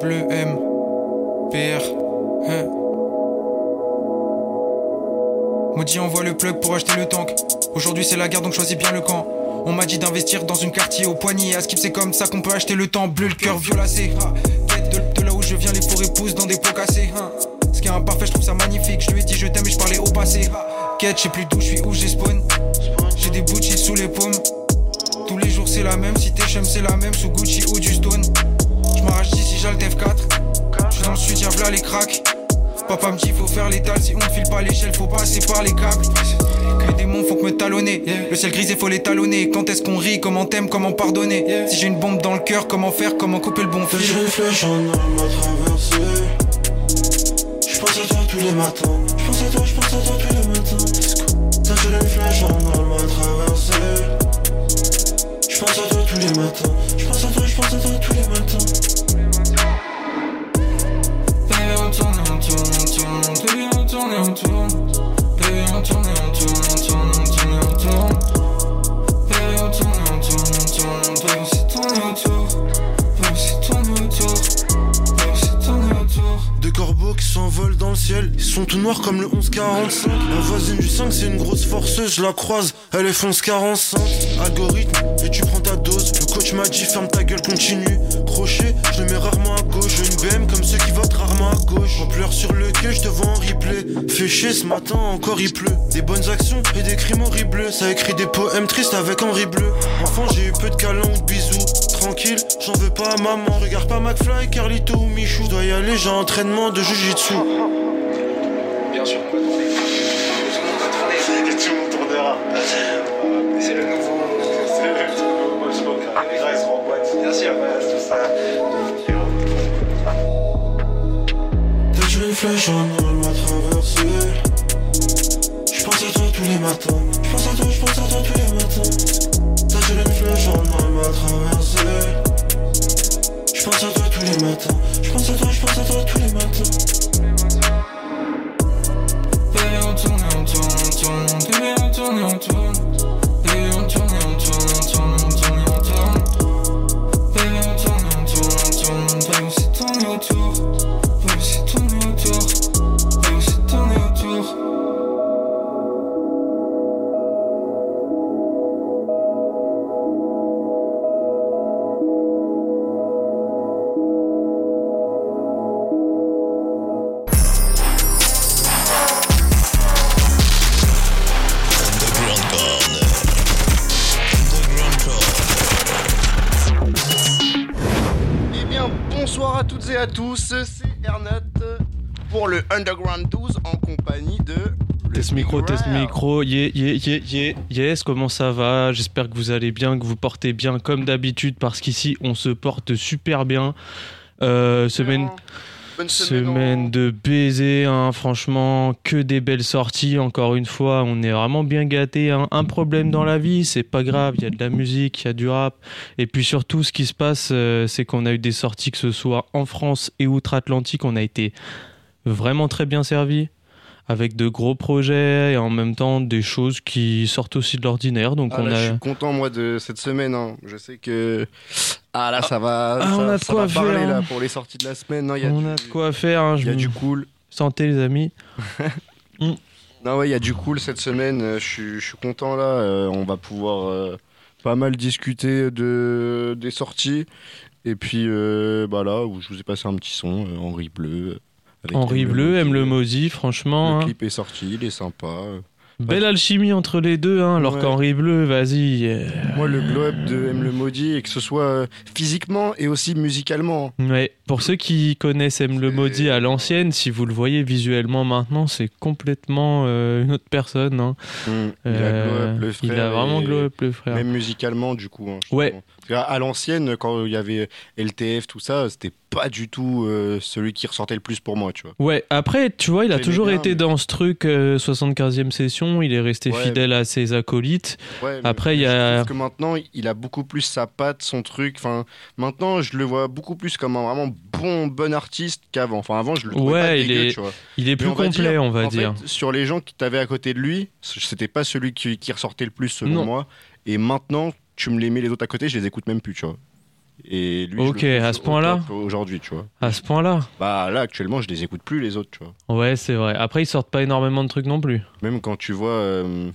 Bleu M, PR. Hein. Maudit envoie le plug pour acheter le tank. Aujourd'hui c'est la guerre donc choisis bien le camp. On m'a dit d'investir dans une quartier au poignet. À skip c'est comme ça qu'on peut acheter le temps. Bleu le cœur violacé. Ha. Tête de, de là où je viens les forêts poussent dans des pots cassés. hein. Ce qui est imparfait je trouve ça magnifique. Je lui ai dit je t'aime et je parlais au passé. Quête je sais plus d'où je suis où j'ai spawn. J'ai des Gucci sous les paumes. Tous les jours c'est la même. Si t'es chum c'est la même. Sous Gucci ou du stone. Je m'arrache d'ici j'ai le F4. Je suis dans le sud y'a les cracks. Papa me dit faut faire l'étal, si on file pas l'échelle, faut passer par les câbles. Des démons font que me talonner. Le ciel grisé, faut les talonner. Quand est-ce qu'on rit, comment t'aimes, comment pardonner? Si j'ai une bombe dans le cœur, comment faire, comment couper le bon fil? Une flèche en homme à traverser. J'pense à toi tous les matins. J'pense à toi, j'pense à toi tous les matins. T'as une flèche en homme à traverser. J'pense à toi tous les matins. Tout noirs comme le 1145. La voisine du 5, c'est une grosse forceuse, je la croise, elle est fonce 45. Algorithme, et tu prends ta dose. Le coach m'a dit ferme ta gueule, continue. Crochet, je le mets rarement à gauche. J'ai une BM comme ceux qui votent rarement à gauche. On pleure sur le quai, je te vois en replay. Fait chier ce matin, encore il pleut. Des bonnes actions et des crimes horribles. Ça écrit des poèmes tristes avec Henri Bleu. Enfant, j'ai eu peu de câlins ou de bisous. Tranquille, j'en veux pas à maman. Regarde pas McFly, Carlito ou Michou. Je dois y aller, j'ai un entraînement de jujitsu. Bien on va tourner. Tourner. Tout le monde tournera. C'est le nouveau. C'est le nouveau je manque. Les en en homme à toi tous les matins. J'pense à toi, j'pense à toi tous les matins. En à toi tous les matins. À toi, à toi tous les matins. Tourne, on tourne. Micro, test micro, yeah, yeah, yeah, yeah, yes, comment ça va? J'espère que vous allez bien, que vous portez bien comme d'habitude, parce qu'ici on se porte super bien. Euh, semaine, Bonne semaine. semaine en- de baiser, hein, franchement, que des belles sorties. Encore une fois, on est vraiment bien gâtés. hein. Un problème dans la vie, c'est pas grave. Il y a de la musique, il y a du rap. Et puis surtout, ce qui se passe, euh, c'est qu'on a eu des sorties, que ce soit en France et outre-Atlantique. On a été vraiment très bien servis. Avec de gros projets et en même temps des choses qui sortent aussi de l'ordinaire. Donc Ah, on là, Je a. suis content moi de cette semaine. hein. Je sais que. Ah là, ça va. Ah, ça, on a de quoi parler faire, hein. là pour les sorties de la semaine. Y a on du... a de quoi faire. hein, Il y a du cool. Santé les amis. Non, ouais, il y a du cool cette semaine. euh, Je suis, content là. euh, on va pouvoir euh, pas mal discuter de, des sorties. Et puis, euh, bah là, où je vous ai passé un petit son, Henri Bleu. Henri Aime Bleu, aime le maudit, franchement. Le hein. clip est sorti, il est sympa. Belle alchimie entre les deux, hein, alors Ouais. qu'Henri Bleu, vas-y. euh, Moi, le globe de Aime le Maudit, et que ce soit euh, physiquement et aussi musicalement. Ouais, pour ceux qui connaissent Aime le maudit à l'ancienne, si vous le voyez visuellement maintenant, c'est complètement euh, une autre personne. hein. Mm. Il Euh, a glow up, le frère. il a vraiment glow up, le frère. Même musicalement, du coup. hein, Ouais. Parce qu'à- À l'ancienne, quand il y avait LTF, tout ça, c'était pas du tout euh, celui qui ressortait le plus pour moi, tu vois. Ouais, après, tu vois, il a toujours bien, été mais- dans ce truc euh, 75e session, il est resté Ouais. fidèle à ses acolytes. Ouais, Après, il y a- trouve que maintenant, il a beaucoup plus sa patte, son truc. Enfin, maintenant, je le vois beaucoup plus comme un vraiment bon, bon artiste qu'avant. Enfin, avant, je le trouvais Ouais, pas il dégueu, est- tu vois. Il est plus on complet, dire, on va en dire. fait, sur les gens qui t'avaient à côté de lui, c'était pas celui qui, qui ressortait le plus selon Non. moi. Et maintenant, tu me les mets les autres à côté, je les écoute même plus, tu vois. Et lui, Ok, à ce point-là Aujourd'hui, tu vois. À ce point-là Bah là, actuellement, je les écoute plus, les autres, tu vois. Ouais, c'est vrai. Après, ils sortent pas énormément de trucs non plus. Même quand tu vois euh,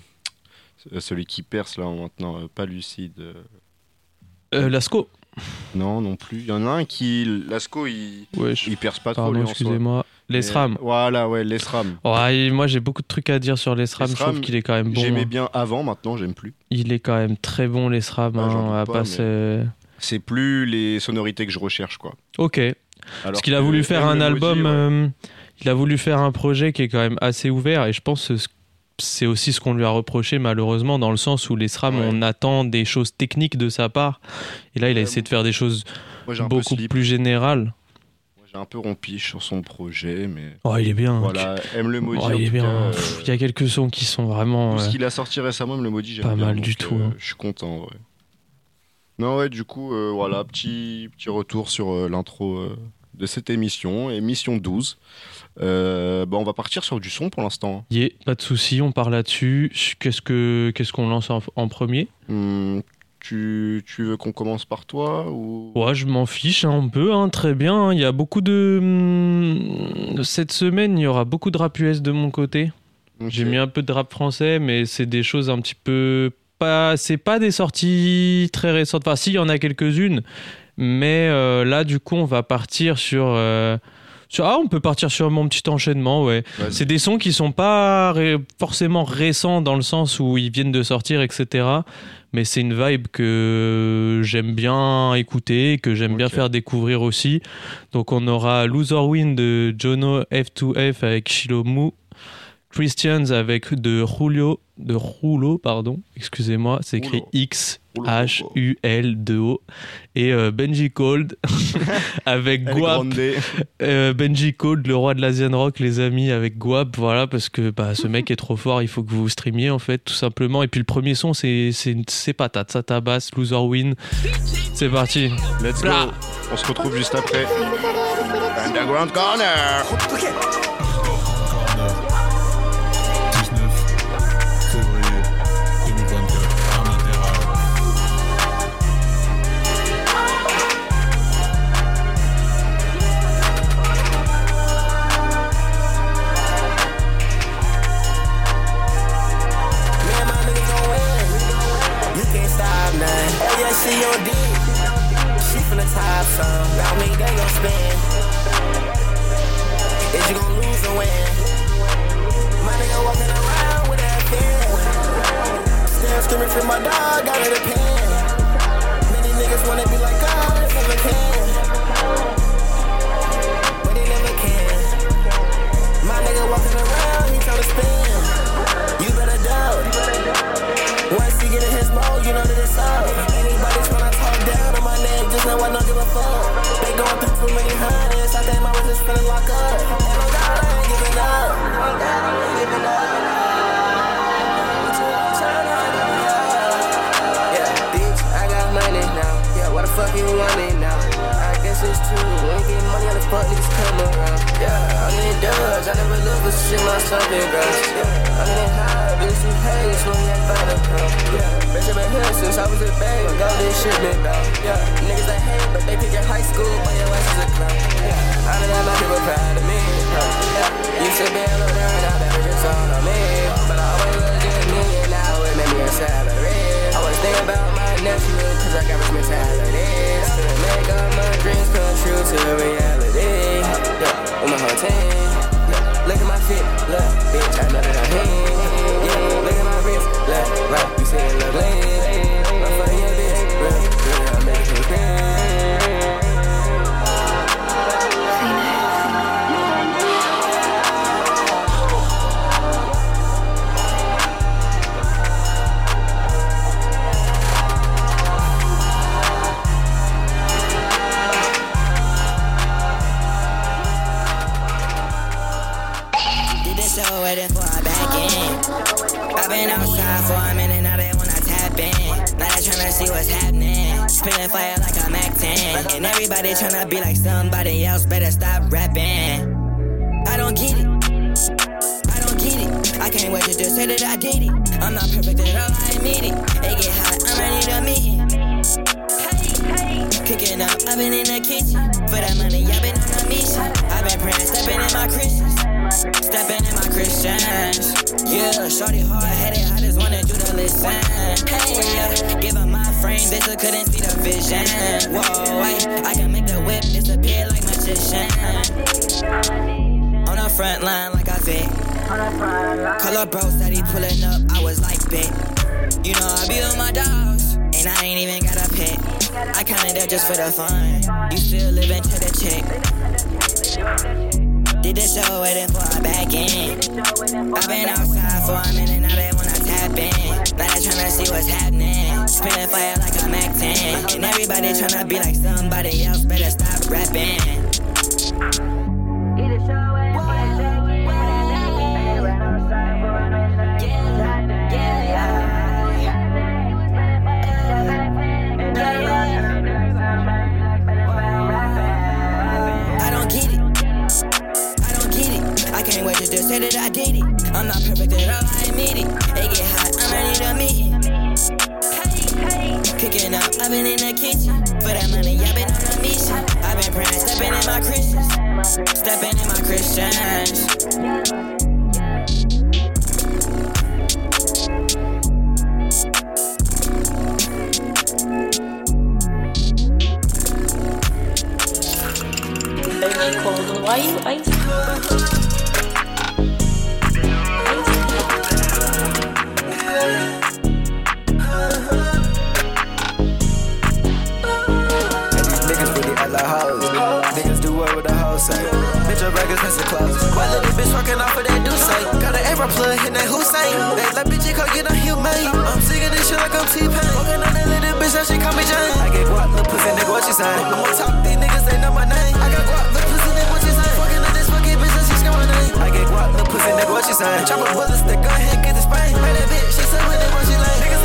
celui qui perce là maintenant, euh, pas lucide. euh, Euh, Lasco non, non plus. Il y en a un qui. Lasco, il, Ouais, je... il perce pas trop, pardon, soi. excusez-moi. Mais, Lesram. Voilà, ouais, l'ESRAM. Ouais, moi j'ai beaucoup de trucs à dire sur l'ESRAM, je trouve qu'il est quand même bon. J'aimais hein. bien avant, maintenant, j'aime plus. Il est quand même très bon l'ESRAM, j'en hein, doute à pas, passer- C'est plus les sonorités que je recherche, quoi. Ok, Alors parce qu'il a voulu faire un album, ouais. euh, il a voulu faire un projet qui est quand même assez ouvert et je pense que c'est aussi ce qu'on lui a reproché malheureusement dans le sens où les SRAM Ouais. on attend des choses techniques de sa part et là il a essayé de faire des choses Moi, beaucoup plus générales. Un peu rompiche sur son projet, mais Oh il est bien. voilà, aime le maudit. Oh, en il est bien. cas, euh, Pff, Il y a quelques sons qui sont vraiment. Tout ce qu'il a sorti récemment, me le maudit, j'aime Pas bien, mal donc, du tout, euh, hein. Je suis content, ouais. Non, ouais, du coup, euh, voilà, petit, petit retour sur euh, l'intro euh, de cette émission, émission 12. Euh, bah, on va partir sur du son pour l'instant. Yeah, pas de souci, on part là-dessus. Qu'est-ce que qu'est-ce qu'on lance en, en premier? Hum, tu, tu veux qu'on commence par toi ou... Ouais, je m'en fiche un peu, hein, très bien. Il y a beaucoup de hum, cette semaine, il y aura beaucoup de rap US de mon côté. J'ai mis un peu de rap français, mais c'est des choses un petit peu pas. C'est pas des sorties très récentes. Enfin, si, il y en a quelques-unes, mais euh, là, du coup, on va partir sur. euh, sur- Ah, on peut partir sur mon petit enchaînement, ouais. Vas-y. C'est des sons qui sont pas ré- forcément récents dans le sens où ils viennent de sortir, etc. Mais c'est une vibe que j'aime bien écouter, que j'aime bien faire découvrir aussi. Donc on aura Loser Win de Jono F2F avec Shilomu, Christians avec de Julio, de Rulo, pardon, excusez-moi, c'est écrit. X. H U L 2 O et euh, Benji Cold avec Guap euh, Benji Code, le roi de l'Asian Rock, les amis, avec Guap, voilà, parce que bah, ce mec est trop fort, il faut que vous streamiez, en fait, tout simplement. Et puis le premier son, c'est c'est patate, ça tabasse, Loser Win. C'est parti. Let's go. On se retrouve juste après. Underground Corner. My Christians. Stepping in my Christians. Why you the clothes. Why little bitch walking off of that do say? Got an Abra plug, hit that Hussein. They like bitch, it can't get a humane. I'm sick of this shit like I'm T-Pain. Walking on that little bitch, that shit call me Jane. I get guap, little pussy, nigga, what you say? I'm on top, these niggas, they know my name. I got guap, little pussy, nigga, what you say? Fucking on this fucking bitch, that shit my name. I get guap, little pussy, nigga, what you say? Chop a bullet, stick, go ahead, get the sprain. Man, that bitch, she said when they she lame. Niggas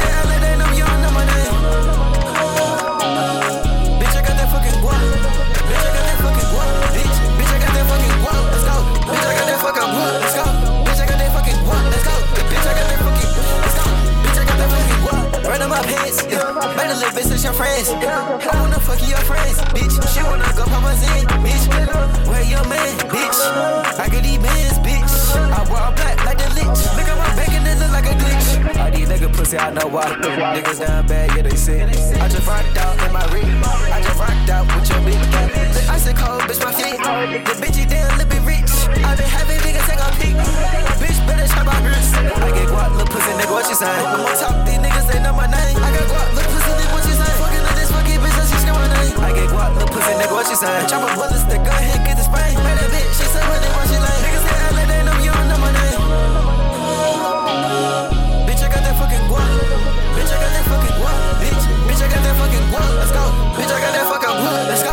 hits on my pants. Yeah. Better live bitch, it's your friends. I wanna fuck your friends, bitch. She wanna go pop my in, bitch. Where your man, bitch? I get these bands, bitch. I walk black like the lich. Look at my back and it look like a glitch. All these nigga pussy, I know why. Niggas down bad, yeah, they sick. I just rocked out in my ring. I just rocked out with your bitch. Ice is cold, bitch, my feet. The bitch, you damn, little bit rich. I been having niggas take a peek. Bitch, better chop my wrist. I get guap, little pussy, nigga, what you say? I'm on top, these niggas, they know my name. I got guap, I get guap, little pussy, nigga, what you say? Chop a bullet, stick, go ahead, get the sprain. Man, that bitch, she said when they want she lame. Niggas say I let they know you don't know my name. Bitch, I got that fucking guap. Bitch, I got that fucking guap. Bitch, bitch, I got that fucking guap. Let's go. Bitch, I got that fucking guap. Let's go.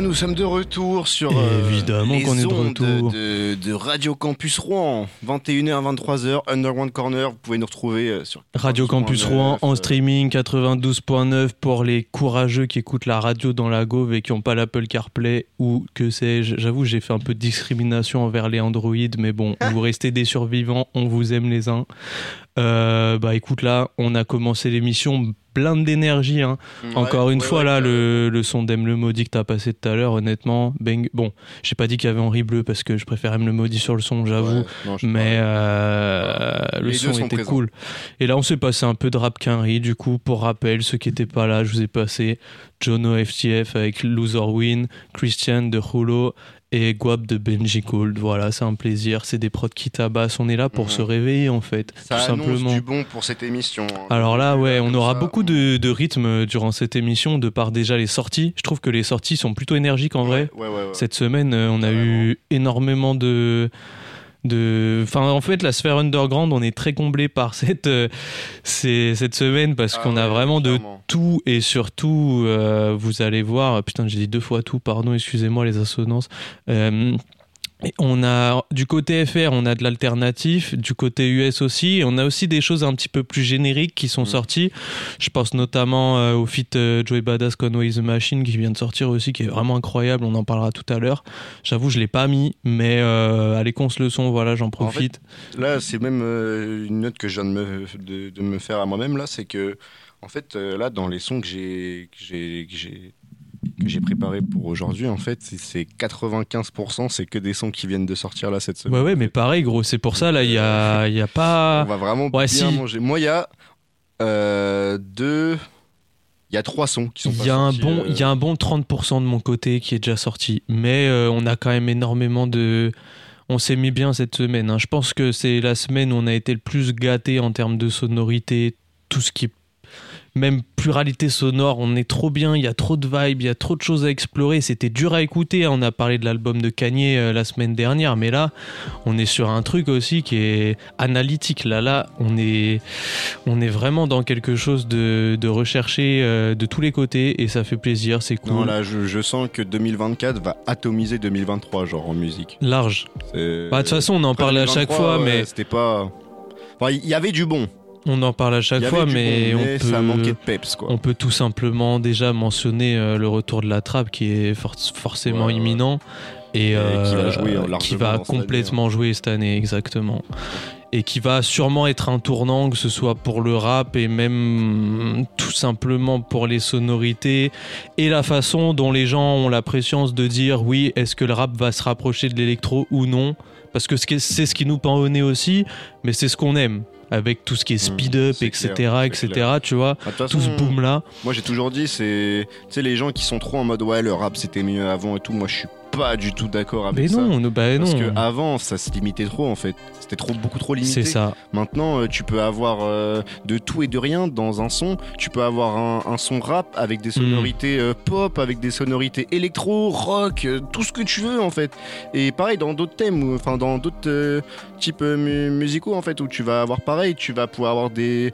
Bien, nous sommes de retour sur euh, Évidemment les qu'on est de ondes retour. de, de Radio Campus Rouen. 21h, 23h, Underground Corner. Vous pouvez nous retrouver euh, sur Radio Campus Rouen en streaming 92.9 pour les courageux qui écoutent la radio dans la Gauve et qui n'ont pas l'Apple CarPlay ou que sais-je. J'avoue, j'ai fait un peu de discrimination envers les Android, mais bon, vous restez des survivants, on vous aime les uns. Euh, bah écoute, là, on a commencé l'émission blinde d'énergie. hein. Ouais, Encore une ouais, fois, ouais, là, le, le son d'Aime le Maudit que t'as passé tout à l'heure, honnêtement, bang. Bon, j'ai pas dit qu'il y avait Henri Bleu parce que je préfère Aime le Maudit sur le son, j'avoue. Mais euh, le son était présents. cool. Et là, on s'est passé un peu de rap quinri. Du coup, pour rappel, ceux qui étaient pas là, je vous ai passé Jono FTF avec Loser Win, Christian de Hulo et Guap de Benji Gold. Voilà, c'est un plaisir. C'est des prods qui tabassent. On est là pour Mhm. se réveiller en fait, Ça tout simplement. du bon pour cette émission. hein. Alors là, ouais, on aura ça. beaucoup de, de rythme durant cette émission de par déjà les sorties. Je trouve que les sorties sont plutôt énergiques en vrai. Ouais. Cette semaine, euh, on a eu énormément de. De... Enfin, en fait, la sphère underground, on est très comblé par cette, euh, ces- cette semaine parce Ah qu'on a vraiment de tout et surtout, euh, vous allez voir, putain, j'ai dit deux fois tout, pardon, excusez-moi les assonances. Euh, et on a du côté FR, on a de l'alternatif, du côté US aussi, et on a aussi des choses un petit peu plus génériques qui Mm. sont sorties. Je pense notamment euh, au feat euh, Joey Badass Conway the Machine qui vient de sortir aussi, qui est vraiment incroyable. On en parlera tout à l'heure. J'avoue, je l'ai pas mis, mais euh, allez qu'on se le son, voilà, j'en profite. Là, c'est même une note que je viens de me, de, de me faire à moi-même, là, c'est que, en fait, là, dans les sons que j'ai que j'ai- préparés pour aujourd'hui, en fait, c'est- c'est 95%, c'est que des sons qui viennent de sortir là cette semaine. ouais, ouais, mais pareil, gros, c'est pour ça là, il y a, il y a pas. On va vraiment Ouais, bien si. manger. Moi, il y a euh, deux... Il y a trois sons qui sont Il y, a un sortis, bon, euh, il y a un bon 30% de mon côté qui est déjà sorti. Mais euh, on a quand même énormément de. On s'est mis bien cette semaine. hein. Je pense que c'est la semaine où on a été le plus gâté en termes de sonorité, tout ce qui est. Même pluralité sonore, on est trop bien, il y a trop de vibes, il y a trop de choses à explorer. C'était dur à écouter. hein. On a parlé de l'album de Kanye euh, la semaine dernière, mais là, on est sur un truc aussi qui est analytique. Là, là, on est, on est vraiment dans quelque chose de, de recherché euh, de tous les côtés et ça fait plaisir, c'est cool. Non, là, je, je sens que 2024 va atomiser 2023, genre en musique. Large. Bah, de toute façon, on en parle à chaque 2023, fois, ouais, mais C'était pas. Enfin, il y avait du bon. On en parle à chaque fois, mais, bon, on mais peut. ça de peps, quoi. On peut tout simplement déjà mentionner euh, le retour de la trappe qui est for- forcément Ouais, imminent et, Et qui va euh, jouer, hein, qui va année, complètement jouer cette année exactement et qui va sûrement être un tournant que ce soit pour le rap et même tout simplement pour les sonorités et la façon dont les gens ont la préscience de dire oui est-ce que le rap va se rapprocher de l'électro ou non? Parce que c'est ce qui nous pend au nez aussi mais c'est ce qu'on aime avec tout ce qui est speed up Mmh, c'est etc clair, etc clair. tu vois Bah, tout ce boom là Moi j'ai toujours dit, c'est. Tu sais, les gens qui sont trop en mode ouais, le rap c'était mieux avant et tout, moi je suis pas du tout d'accord avec mais ça. non nous- bah Parce non que avant ça se limitait trop en fait. C'était trop, beaucoup trop limité. c'est ça Maintenant, euh, tu peux avoir euh, de tout et de rien dans un son. Tu peux avoir un, un son rap avec des sonorités euh, pop, avec des sonorités électro, rock, euh, tout ce que tu veux en fait. Et pareil dans d'autres thèmes, ou, enfin dans d'autres euh, types euh, mu- musicaux en fait, où tu vas avoir pareil, tu vas pouvoir avoir des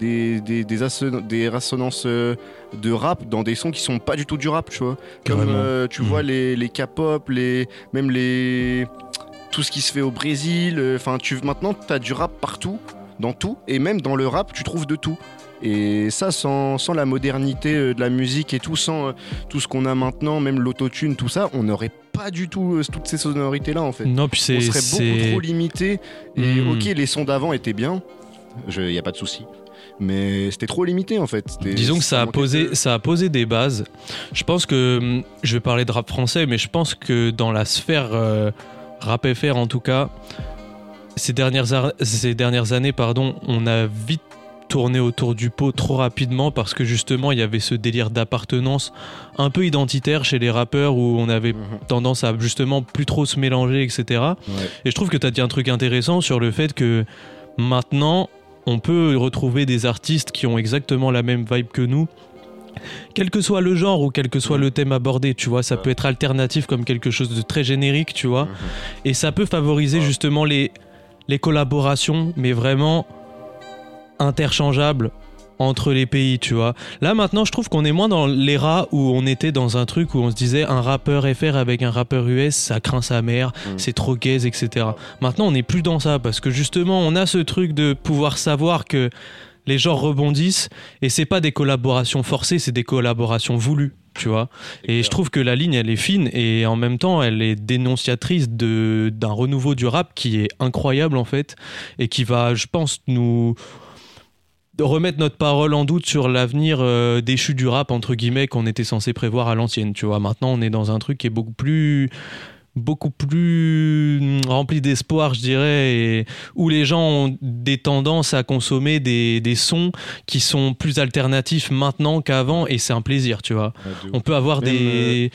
des, des, des, asso- des résonances euh, de rap dans des sons qui sont pas du tout du rap, tu vois. Comme euh, tu vois les, les K-pop, les, même les tout ce qui se fait au Brésil. euh, Enfin, tu maintenant, tu as du rap partout, dans tout, et même dans le rap, tu trouves de tout. Et ça, sans, sans la modernité euh, de la musique et tout, sans euh, tout ce qu'on a maintenant, même l'autotune, tout ça, on n'aurait pas du tout euh, toutes ces sonorités-là, en fait. non puis c'est on serait beaucoup trop limité. Et Hmm. ok, les sons d'avant étaient bien, il n'y a pas de souci. Mais c'était trop limité, en fait. Disons que ça a posé, de- ça a posé des bases. Je pense que hum, je vais parler de rap français, mais je pense que dans la sphère euh, rap FR en tout cas, ces dernières, ces dernières années, pardon, on a vite tourné autour du pot trop rapidement parce que justement il y avait ce délire d'appartenance un peu identitaire chez les rappeurs où on avait Mhm. tendance à justement plus trop se mélanger etc Ouais. et je trouve que tu as dit un truc intéressant sur le fait que maintenant, on peut retrouver des artistes qui ont exactement la même vibe que nous. Quel que soit le genre ou quel que soit le thème abordé, tu vois, ça peut être alternatif comme quelque chose de très générique, tu vois. Et ça peut favoriser justement les, les collaborations, mais vraiment interchangeables entre les pays, tu vois. Là maintenant, je trouve qu'on est moins dans l'era où on était dans un truc où on se disait un rappeur FR avec un rappeur US, ça craint sa mère, c'est trop gaze, etc. Maintenant, on n'est plus dans ça parce que justement, on a ce truc de pouvoir savoir que les genres rebondissent et c'est pas des collaborations forcées, c'est des collaborations voulues. Tu vois, et je trouve que la ligne elle est fine et en même temps elle est dénonciatrice de d'un renouveau du rap qui est incroyable en fait et qui va, je pense, nous remettre notre parole en doute sur l'avenir euh, déchu du rap entre guillemets qu'on était censé prévoir à l'ancienne tu vois maintenant on est dans un truc qui est beaucoup plus beaucoup plus mm, rempli d'espoir, je dirais, et où les gens ont des tendances à consommer des, des sons qui sont plus alternatifs maintenant qu'avant, et c'est un plaisir, tu vois. On peut avoir Même, des...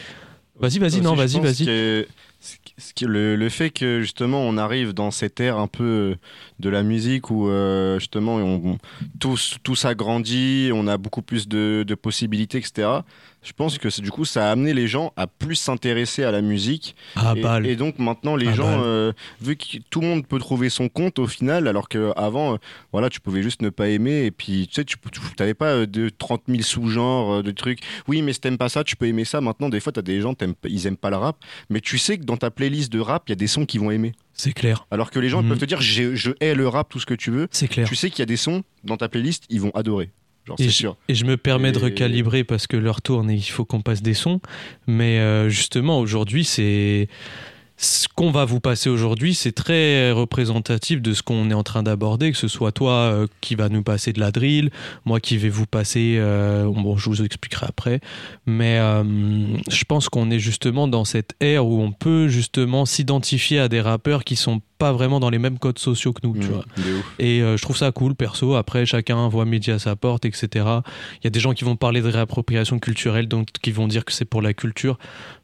Vas-y, vas-y, Aussi, non, vas-y, vas-y. Le, le fait que justement on arrive dans cette ère un peu euh, de la musique où euh, justement on, tout s'agrandit, on a beaucoup plus de, de possibilités, etc. Je pense que du coup ça a amené les gens à plus s'intéresser à la musique. Ah, et, balle. et donc maintenant les Ah, gens, euh, vu que tout le monde peut trouver son compte au final, alors qu'avant, voilà, tu pouvais juste ne pas aimer et puis tu sais, tu n'avais pas euh, de 30 000 sous-genres euh, de trucs. Oui, mais si t'aimes pas ça, tu peux aimer ça. Maintenant, des fois, t'as des gens, ils aiment pas le rap, mais tu sais que dans ta playlist de rap, il y a des sons qu'ils vont aimer. C'est clair. Alors que les gens peuvent te dire, je hais le rap, tout ce que tu veux. C'est clair. Tu sais qu'il y a des sons dans ta playlist, ils vont adorer. Genre, Et je, sûr. et je me permets de recalibrer parce que l'heure tourne et il faut qu'on passe des sons. Mais euh, justement, aujourd'hui, c'est. Ce qu'on va vous passer aujourd'hui, c'est très représentatif de ce qu'on est en train d'aborder, que ce soit toi euh, qui va nous passer de la drill, moi qui vais vous passer, euh, bon, je vous expliquerai après, mais euh, je pense qu'on est justement dans cette ère où on peut justement s'identifier à des rappeurs qui sont pas vraiment dans les mêmes codes sociaux que nous, tu Mhm, vois. Et je trouve ça cool, perso. Après, chacun voit midi à sa porte, etc. Il y a des gens qui vont parler de réappropriation culturelle, donc qui vont dire que c'est pour la culture.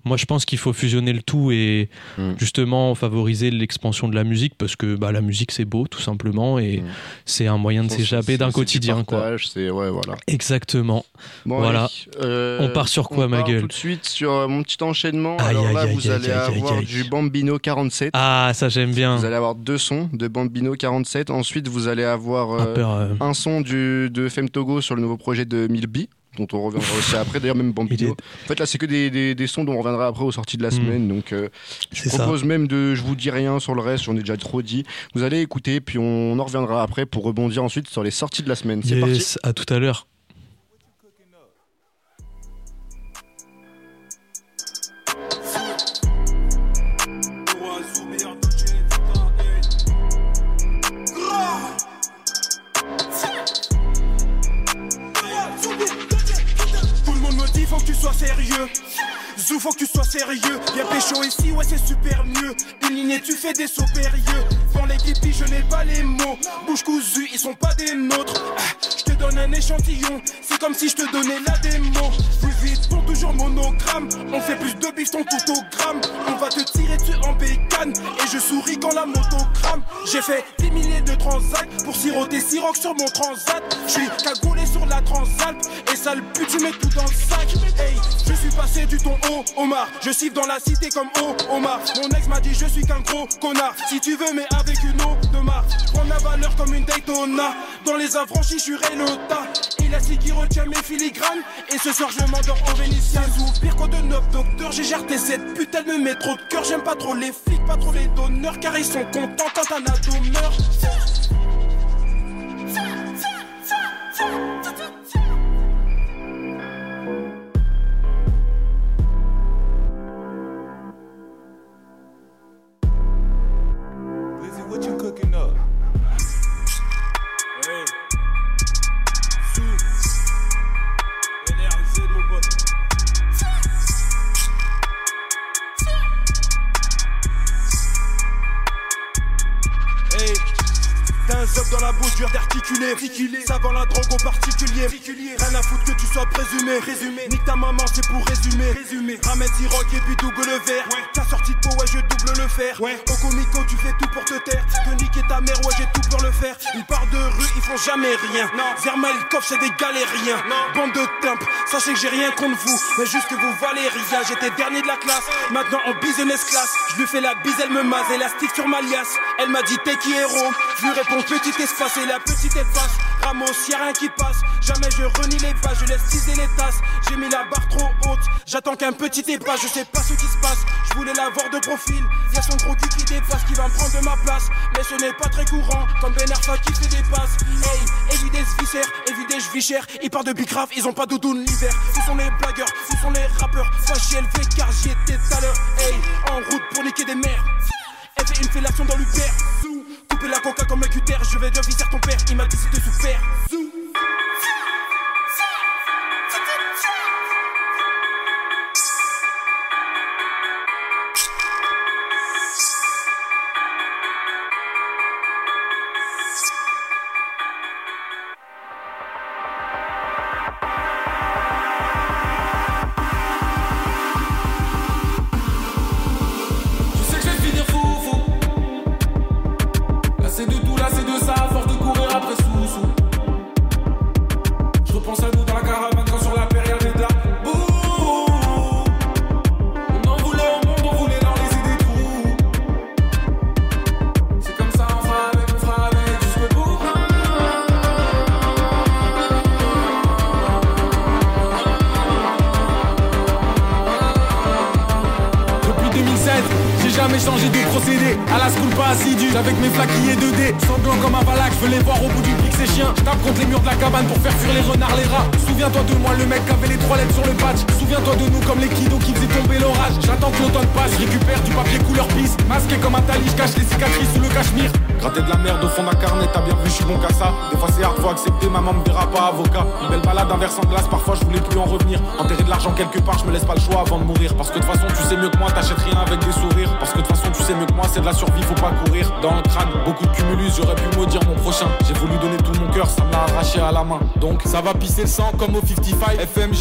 Moi, je pense qu'il faut fusionner le tout et Mm. justement favoriser l'expansion de la musique parce que bah, la musique, c'est beau, tout simplement, et Mm. c'est un moyen de s'échapper d'un quotidien, quoi. partage, C'est ouais, voilà. Exactement. Bon, Voilà. euh, On part sur quoi, on ma part gueule tout de suite sur euh, mon petit enchaînement. Aïe, Alors là, aïe, vous aïe, allez avoir aïe. du Bambino 47. Ah, ça, j'aime bien. Vous allez avoir deux sons de Bambino 47. Ensuite, vous allez avoir euh, Rappeur, euh, un son du, de Femme Togo sur le nouveau projet de Milby dont on reviendra aussi après. D'ailleurs, même Bambino. En fait, là, c'est que des, des- des sons dont on reviendra après aux sorties de la Mm. semaine. Donc, euh, je ça. propose même de. Je vous dis rien sur le reste, j'en ai déjà trop dit. Vous allez écouter, puis on en reviendra après pour rebondir ensuite sur les sorties de la semaine. C'est parti. À tout à l'heure. Sérieux. Zou faut que tu sois sérieux. Bien pécho ici, ouais c'est super mieux. Une ligne et tu fais des sauts périlleux. Dans l'équipe, je n'ai pas les mots. Bouche cousue, ils sont pas des nôtres. Ah, Je te donne un échantillon. C'est comme si je te donnais la démo. Plus vite, pour toujours monogramme. On fait plus de bif ton tout au gramme. On va te tirer dessus en bécane. Et je souris quand la moto crame. J'ai fait des milliers de transats pour siroter Siroc sur mon transat. Je suis cagoulé sur la transalp. Et sale pute, tu mets tout dans le sac. Hey, je suis passé du ton haut, Omar. Je siffle dans la cité comme haut, Omar. Mon ex m'a dit je suis qu'un gros connard. Si tu veux, mais avec une eau de mar. Prends la valeur comme une Daytona. Dans les affranchis, je suis Renota. Si qui retient mes filigranes. Et ce soir, je m'endors en vénitien. Pire que de 9 docteurs, j'ai géré cette me met trop de cœur. J'aime pas trop les flics, pas trop les donneurs. Car ils sont contents quand meurt. Dur d'articuler. Présumé. Résumé. Nique ta maman, c'est pour résumer. Résumé. Ramène Siroc et puis double le verre. T'as sorti de peau, ouais, je double le fer. Au comico, tu fais tout pour te taire. Que niquer ta mère, ouais, j'ai tout pour le faire. Ils partent de rue, ils font jamais rien. Zerma, ils coffrent, c'est des galériens. Bande de timps, sachez que j'ai rien contre vous. Mais juste que vous valez rien. J'étais dernier de la classe. Maintenant en business class. Je lui fais la bise, elle me mase. Élastique sur ma liasse. Elle m'a dit t'es qui héros? Je lui réponds petit espace et la petite efface. Ramos, y'a rien qui passe. Jamais je renie les vaches, je laisse J'ai mis la barre trop haute. J'attends qu'un petit dépasse, je sais pas ce qui se passe. Je voulais la voir de profil. Y'a son gros cul qui dépasse, qui va me prendre de ma place. Mais ce n'est pas très courant, comme Ben Arfa qui des passes. Hey, évidez ce viscère, évidez je vis cher. Ils partent de big grave, ils ont pas doudoune l'hiver. Où sont les blagueurs, où sont les rappeurs Moi j'y élevé car j'y étais tout à l'heure. Hey, en route pour niquer des mères. Elle fait une fellation dans l'Uber. Couper la coca comme un cutter, je vais deviser ton père. Il m'a dit c'était super. Zou.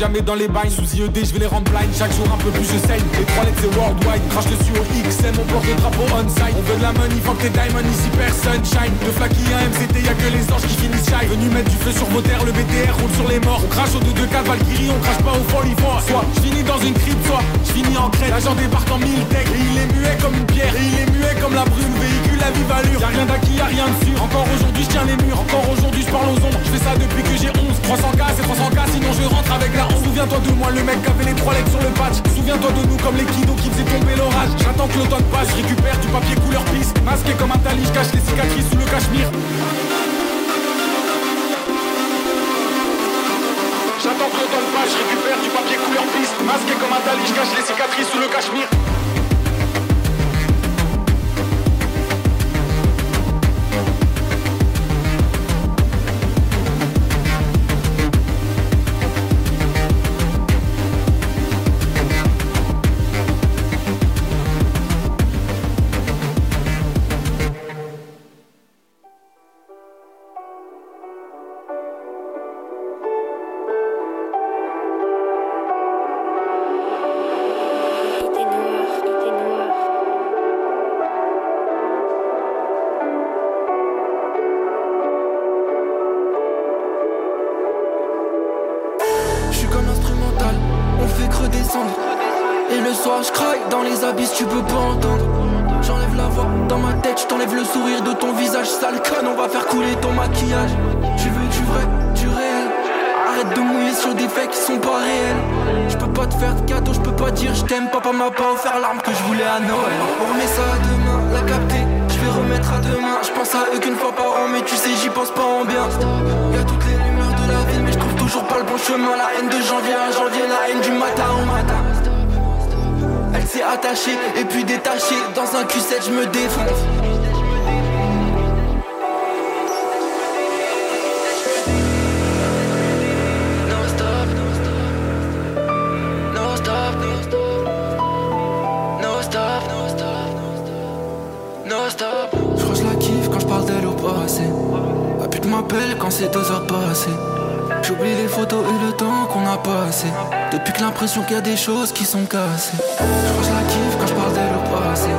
Jamais dans les bains, sous IED, je vais les rendre blind. Chaque jour un peu plus je saigne. Les trois lettres c'est worldwide, crache dessus au XM, on porte le drapeau on side. On veut de la money, fuck tes diamonds, ici personne shine. De flaky à MCT, y'a que les anges qui finissent shy. Venu mettre du feu sur vos terres, le BTR roule sur les morts. On crache au 2-2-4 Valkyrie, on crache pas au 44. Soit je finis dans une crypte, soit je finis en crête. L'agent débarque en mille tech et il est muet comme une pierre. Et il est muet comme la brume, véhicule à vive allure. Y'a rien d'acquis, y'a rien de sûr. Encore aujourd'hui, je tiens les murs. Encore aujourd'hui, je parle aux ombres. Je fais ça depuis que j'ai 11. 300K, c'est 300K, sinon je rentre avec la. Souviens-toi de moi, le mec qui avait les trois lettres sur le patch. Souviens-toi de nous comme les kidos qui faisaient tomber l'orage. J'attends que l'automne passe, je récupère du papier couleur pisse. Masqué comme un tali, je cache les cicatrices sous le cachemire. J'attends que l'automne passe, je récupère du papier couleur piste. Masqué comme un tali, je cache les cicatrices sous le cachemire. Qui sont pas réels. Je peux pas te faire de cadeau, je peux pas dire je t'aime, papa m'a pas offert l'arme que je voulais à Noël. On remet ça à demain, la capter, je vais remettre à demain. Je pense à eux qu'une fois par an, mais tu sais, j'y pense pas en bien. Y'a toutes les rumeurs de la ville, mais je trouve toujours pas le bon chemin. La haine de janvier à janvier, la haine du matin au matin. Elle s'est attachée et puis détachée. Dans un Q7, je me défonce. M'appelle quand c'est deux heures passées. J'oublie les photos et le temps qu'on a passé. Depuis que l'impression qu'il y a des choses qui sont cassées. Je la kiffe quand je parle d'elle au passé.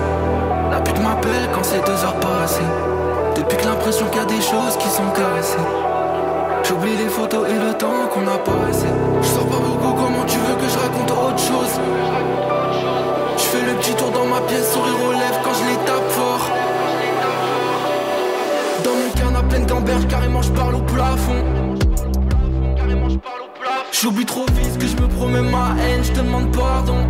La pute m'appelle quand c'est deux heures passées. Depuis que l'impression qu'il y a des choses qui sont cassées. J'oublie les photos et le temps qu'on a passé. Je sors pas beaucoup, comment tu veux que je raconte autre chose? Je fais le petit tour dans ma pièce, sourire aux lèvres quand je les tape fort. Dans mon canapé de gamberge, carrément je parle au plafond. J'oublie trop vite que je me promets ma haine, je te demande pardon.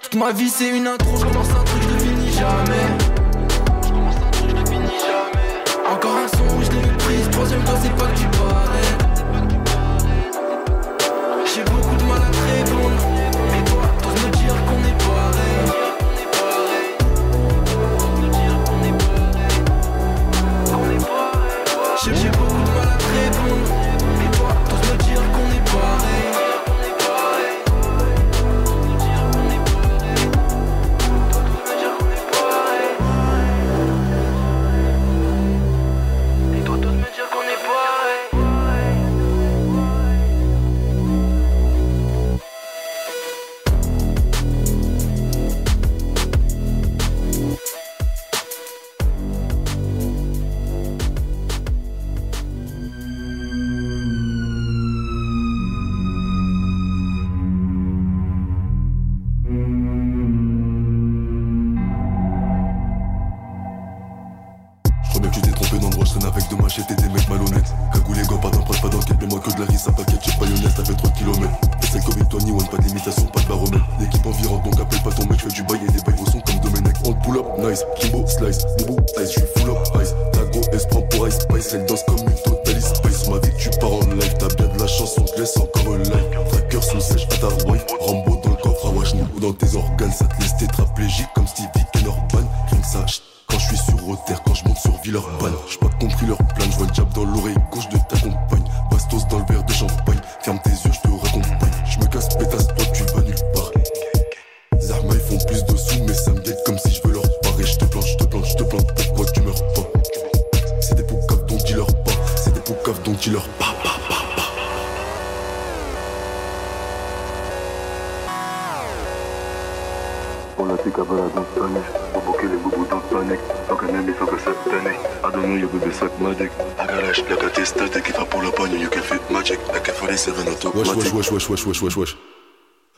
Toute ma vie c'est une intro, je commence un truc, je finis jamais. Encore un son, je l'ai méprise, troisième fois c'est pas que tu parais. Et des mecs malhonnêtes. Cagoulé, gars, pas d'approche, pas d'enquête, mais moi que de la risse, ça paquette, j'ai pas honnête, ça fait trop de kilomètres. Et freestyle comme Tony One, pas d'imitation, pas de baromètre. L'équipe environnante, donc appelle pas ton mec, fais du bail et des bails au son comme Domenech. On pull up, nice, Kimbo, slice, Boubou, wesh, wesh, wesh, wesh, wesh.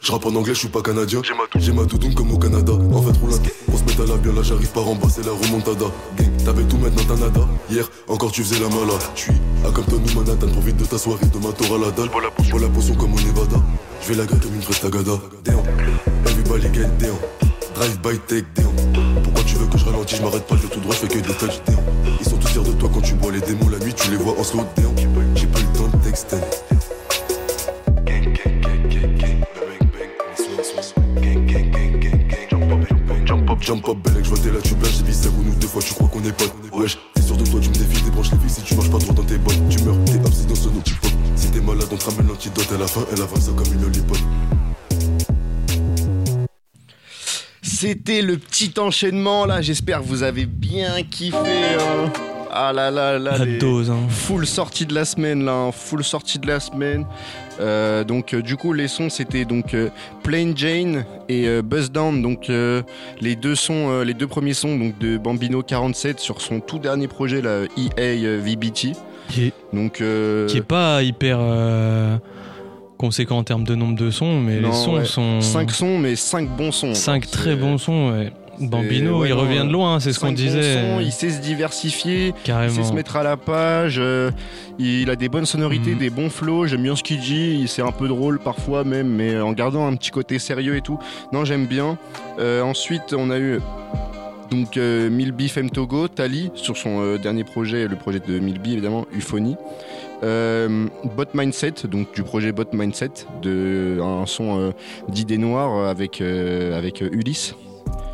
Je rappe en anglais, je suis pas canadien. J'ai ma doudoune comme au Canada. En fait, roule on se met à la bien, là j'arrive par en bas, c'est la remontada. Gang, t'avais tout maintenant, t'as nada. Hier, encore tu faisais la malade. Je suis à Compton ou Manhattan, profite de ta soirée, de ma tour à la dalle. Bois la potion comme au Nevada. Je vais la gâter comme une vraie tagada. Damn, everybody get down. Drive by take down. Pourquoi tu veux que je ralentis, je m'arrête pas, je vais tout droit, je fais que des touchdowns. Ils sont tous fiers de toi quand tu bois les démons, la nuit tu les vois en slow down. C'était le petit enchaînement là, j'espère que vous avez bien kiffé. hein. Ah là là là, La les- dose, hein. Full sortie de la semaine là, hein. full sortie de la semaine. Euh, donc euh, du coup les sons c'était donc euh, Plain Jane et Buzz Down donc les deux sons les deux premiers sons donc de Bambino 47 sur son tout dernier projet là EA VBT. Qui est, Donc qui est pas hyper conséquent en termes de nombre de sons, mais non, les sons ouais. sont. cinq sons mais cinq bons sons. 5 C'est- très bons sons, ouais. Bambino, ouais, il non, revient de loin, c'est ce qu'on disait. sons, il sait se diversifier, il sait se mettre à la page, euh, il a des bonnes sonorités, Mhm. des bons flows, j'aime bien ce qu'il dit, c'est un peu drôle parfois même, mais en gardant un petit côté sérieux et tout. Non, j'aime bien. Euh, ensuite, on a eu donc euh, Milby Femme Togo, Tali, sur son euh, dernier projet, le projet de Milby évidemment, Euphonie. Euh, Bot Mindset, donc du projet Bot Mindset, de un son euh, d'idées noires avec, euh, avec Ulysse.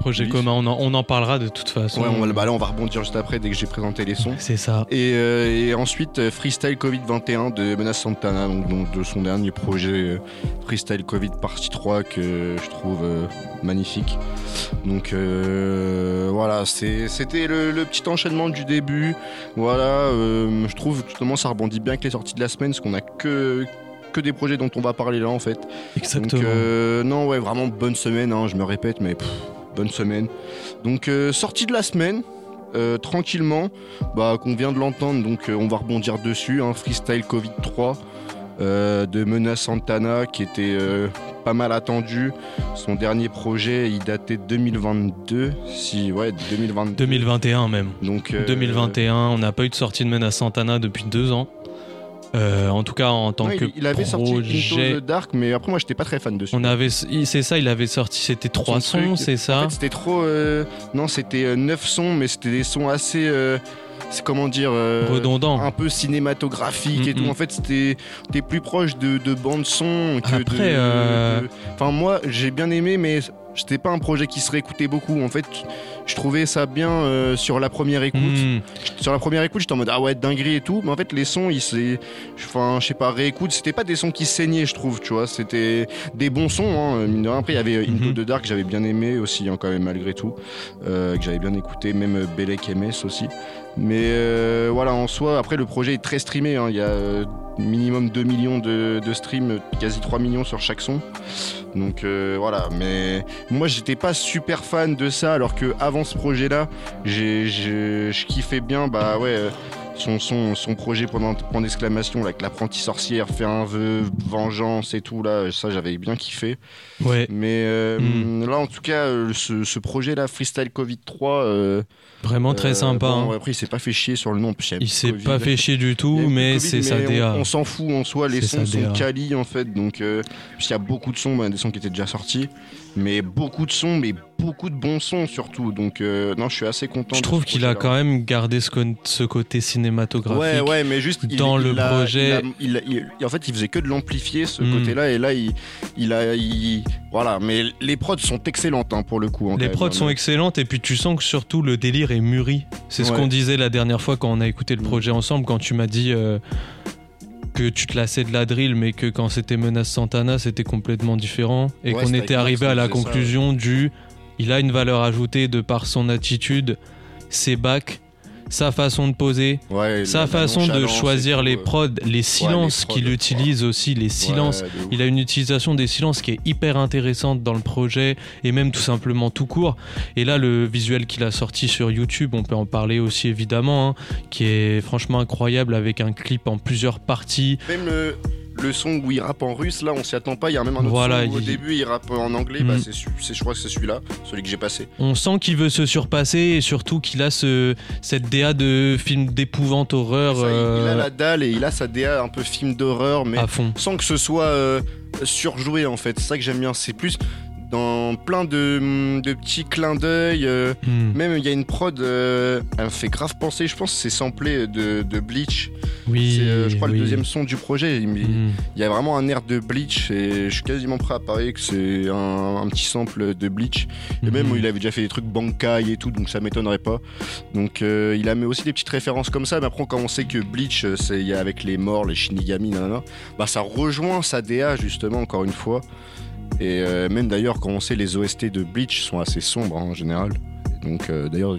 Projet commun, on en, on en parlera de toute façon. Ouais, on va, bah là, on va rebondir juste après dès que j'ai présenté les sons. C'est ça. Et, euh, et ensuite, euh, Freestyle Covid-21 de Menace Santana, donc, donc de son dernier projet euh, Freestyle Covid partie 3 que je trouve euh, magnifique. Donc euh, voilà, c'était le, le petit enchaînement du début. Voilà, je trouve justement ça rebondit bien avec les sorties de la semaine, parce qu'on a que que des projets dont on va parler là en fait. Exactement. Donc euh, non ouais vraiment bonne semaine, hein, je me répète mais pff, bonne semaine. Donc euh, sortie de la semaine. euh, tranquillement, bah, qu'on vient de l'entendre, donc euh, on va rebondir dessus. hein, Freestyle Covid 3 euh, de Menace Santana qui était pas mal attendu. Son dernier projet, il datait de 2022, si ouais 2022. 2021 même. Donc euh, 2021, on n'a pas eu de sortie de Menace Santana depuis deux ans. Euh, en tout cas, en tant que il, avait sorti projet, Into the Dark, mais après moi j'étais pas très fan dessus. on avait, c'est ça, il avait sorti, c'était trois Son sons, c'est ça. En fait, c'était trop. euh, non, c'était euh, neuf sons, mais c'était des sons assez. euh, comment dire euh, Redondant. un peu cinématographique et Mm, tout mm. en fait c'était t'es plus proche de, de bande son que Après, de- euh, de- enfin moi j'ai bien aimé mais c'était pas un projet qui serait écouté beaucoup en fait je trouvais ça bien euh, sur la première écoute Hmm. sur la première écoute j'étais en mode ah ouais dinguerie et tout mais en fait les sons ils c'est enfin je sais pas réécoute c'était pas des sons qui saignaient je trouve tu vois c'était des bons sons hein, mine de rien. après il y avait Into Mhm. the Dark que j'avais bien aimé aussi hein, quand même malgré tout euh, que j'avais bien écouté même Belek MS aussi mais euh, voilà en soi après le projet est très streamé hein. il y a euh, minimum 2 millions de, streams quasi 3 millions sur chaque son donc euh, voilà mais moi j'étais pas super fan de ça alors que avant ce projet là j'ai j'ai- je kiffais bien bah ouais son, son, son projet pendant point d'exclamation, avec l'apprenti sorcière, fait un vœu, vengeance et tout, là, ça j'avais bien kiffé. Ouais. Mais euh, Mm. là, en tout cas, euh, ce, ce projet-là, Freestyle Covid 3. euh, Vraiment très sympa, bon, hein. Après, il s'est pas fait chier sur le nom. il Il s'est pas fait chier du Il tout, mais c'est sa DA. On, on s'en fout en soi, les sons sont quali en fait, donc puisqu'il y a beaucoup de sons, bah, des sons qui étaient déjà sortis, mais beaucoup de sons, mais beaucoup de bons sons surtout. Donc euh, non, je suis assez content. Je trouve qu'il a quand même gardé ce, côté cinématographique. Ouais, ouais, mais juste dans il le a- projet. il a- en fait, il faisait que de l'amplifier ce Mm. côté-là, et là, il, a, il- voilà. Mais les prods sont excellentes hein, pour le coup. hein, Les prods sont excellentes et puis tu sens que surtout le délire est mûri. C'est ce qu'on disait la dernière fois quand on a écouté le projet ensemble, quand tu m'as dit euh, que tu te lassais de la drill, mais que quand c'était Menace Santana, c'était complètement différent. Et Ouais, qu'on était arrivé à la ça, conclusion du il a une valeur ajoutée de par son attitude, ses bacs, sa façon de poser, Ouais, sa façon de choisir les prods, les silences qu'il utilise aussi, les silences. Il a une utilisation des silences qui est hyper intéressante dans le projet et même tout simplement tout court. Et là, le visuel qu'il a sorti sur YouTube, on peut en parler aussi évidemment, hein, qui est franchement incroyable avec un clip en plusieurs parties. Même le, le son où il rappe en russe, là, on s'y attend pas. Il y a même un autre Voilà, son où au début il rappe en anglais. Bah, Mm. c'est, je crois que c'est celui-là, celui que j'ai passé. On sent qu'il veut se surpasser et surtout qu'il a ce, cette DA de film d'épouvante horreur. Ça, il- il, a euh, la dalle et il a sa DA un peu film d'horreur, mais À fond. sans que ce soit euh, surjoué en fait. C'est ça que j'aime bien. C'est plus dans plein de, de petits clins d'œil. euh, Hmm. Même il y a une prod, euh, elle me fait grave penser. Je pense que c'est samplé de, de Bleach. Oui, C'est, euh, je crois, oui. le deuxième son du projet. Il, Hmm. il y a vraiment un air de Bleach et je suis quasiment prêt à parier que c'est un, un petit sample de Bleach. Et même Mhm. il avait déjà fait des trucs Bankai et tout, donc ça m'étonnerait pas. Donc il a mis aussi des petites références comme ça. Mais après, quand on sait que Bleach, c'est il y a avec les morts, les Shinigami, nanana, bah ça rejoint sa DA justement encore une fois. Et euh, même d'ailleurs, quand on sait les OST de Bleach sont assez sombres hein, en général. Donc euh, d'ailleurs,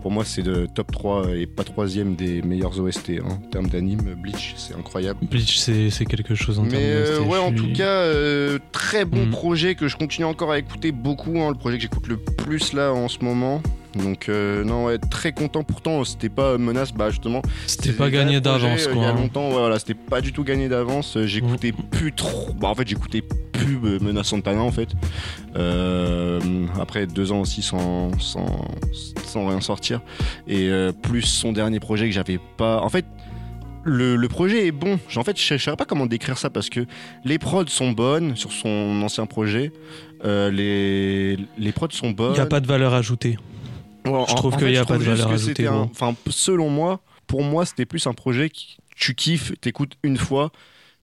pour moi, c'est de top 3 et pas troisième des meilleurs OST hein, en termes d'anime. Bleach, c'est incroyable. Bleach, c'est quelque chose en Mais termes euh, d'OST, ouais, en tout cas, euh, très bon Mm. projet que je continue encore à écouter beaucoup. hein, le projet que j'écoute le plus là en ce moment. Donc euh, non, ouais, très content. Pourtant, c'était pas menace, bah justement. C'était pas gagné d'avance, euh, quoi, Il y a hein. longtemps, ouais, voilà, c'était pas du tout gagné d'avance. Euh, J'écoutais Mm. plus trop. Bah en fait, j'écoutais plus Menace Santana en fait. Euh, après deux ans aussi sans, sans, sans rien sortir. Et euh, plus son dernier projet que j'avais pas. En fait, le, le projet est bon. En fait, je ne saurais pas comment décrire ça parce que les prods sont bonnes sur son ancien projet. Euh, les, les prods sont bonnes. Il n'y a pas de valeur ajoutée. Ouais, je trouve qu'il n'y a pas de valeur ajoutée. Enfin, selon moi, pour moi, c'était plus un projet que tu kiffes, t'écoutes une fois.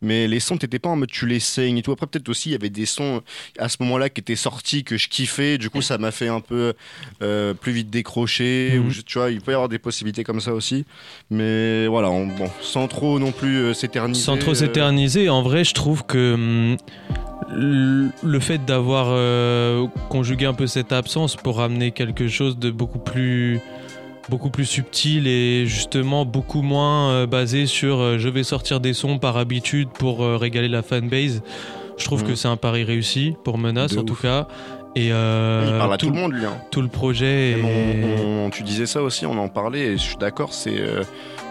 Mais les sons, t'étais pas en mode tu les saignes et tout. Après, peut-être aussi, il y avait des sons à ce moment-là qui étaient sortis que je kiffais. Du coup, ça m'a fait un peu euh, plus vite décrocher. Mhm. Ou tu vois, il peut y avoir des possibilités comme ça aussi. Mais voilà, on- bon, sans trop non plus euh, s'éterniser. Sans trop euh, s'éterniser, en vrai, je trouve que hum, le fait d'avoir conjugué un peu cette absence pour amener quelque chose de beaucoup plus beaucoup plus subtil et justement beaucoup moins euh, basé sur euh, je vais sortir des sons par habitude pour euh, régaler la fanbase. Je trouve Mhm. que c'est un pari réussi pour Menace De en tout cas. Et euh, Il parle à tout le monde, lui, hein. Tout le projet. On- on- tu disais ça aussi, on en parlait, et je suis d'accord, c'est. euh,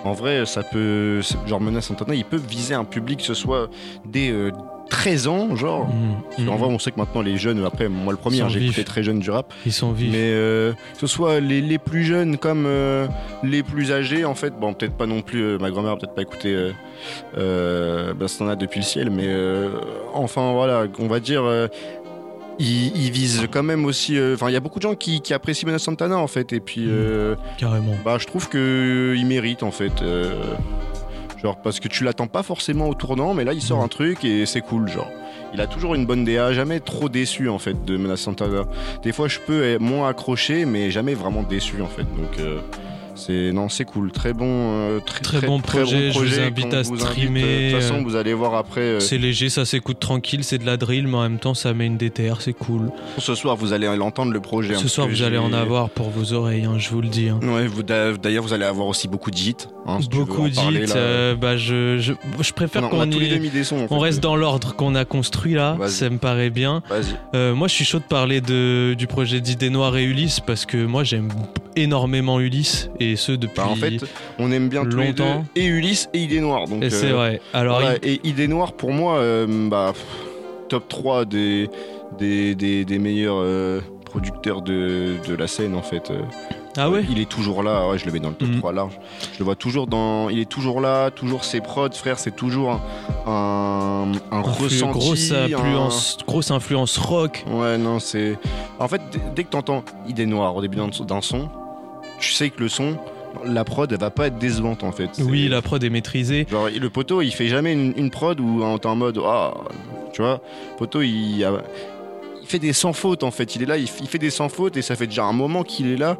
en vrai, ça peut. Genre, Menace Santana, il peut viser un public, que ce soit des. euh, 13 ans, genre. Parce qu'en Mhm. vrai, on sait que maintenant les jeunes, après, moi le premier, hein, j'ai écouté très jeune du rap. Ils sont vifs. Mais euh, que ce soit les, les plus jeunes comme euh, les plus âgés, en fait, bon, peut-être pas non plus, euh, ma grand-mère peut-être pas écouté Bastana depuis le ciel, mais enfin voilà, on va dire. ils, ils visent quand même aussi. euh, Enfin, il y a beaucoup de gens qui, qui apprécient Menace Santana en fait, et puis. euh, Carrément. bah, je trouve que il mérite en fait. Genre parce que tu l'attends pas forcément au tournant, mais là il sort un truc et c'est cool, genre. Il a toujours une bonne DA, jamais trop déçu en fait de Menace Santana. Des fois je peux moins accroché, mais jamais vraiment déçu en fait. Donc euh, c'est non, c'est cool, très bon, euh, très, Très bon projet, je vous invite à vous streamer, euh, De toute façon, euh, vous allez voir après. euh, C'est léger, ça s'écoute tranquille, c'est de la drill, mais en même temps ça met une DTR, c'est cool. ce soir, vous allez l'entendre le projet. hein, Ce soir vous allez en avoir pour vos oreilles, hein, je vous le dis. hein. Ouais, vous- d'ailleurs, vous allez avoir aussi beaucoup si tu veux Beaucoup là. euh, bah je, je, je préfère qu'on y- sons, en on reste dans l'ordre qu'on a construit là, ça me paraît bien. Euh, moi je suis chaud de parler de, du projet d'Idées Noires et Ulysse parce que moi j'aime énormément Ulysse et et ce depuis Bah, en fait, on aime bien tous les deux, longtemps. et Ulysse et Idée Noire. Donc, Et c'est euh, vrai. Alors, voilà, il- Et Idée Noire, pour moi, euh, bah, top 3 des, des, des, des meilleurs euh, producteurs de, de la scène, en fait. Ah ouais Il est toujours là, ouais, je le mets dans le top 3 large. Je le vois toujours dans. Il est toujours là, toujours ses prods, frère, c'est toujours un, un, un ressenti. grosse influence, grosse influence rock. Ouais, non, c'est. En fait, dès que t'entends Idée Noire au début d'un son, tu sais que le son, la prod, elle va pas être décevante en fait. Oui, la prod est maîtrisée. Genre, le poteau, il fait jamais une, une prod où on est en mode, ah, tu vois, poteau, il, il fait des sans fautes en fait. Il est là, il fait des sans fautes et ça fait déjà un moment qu'il est là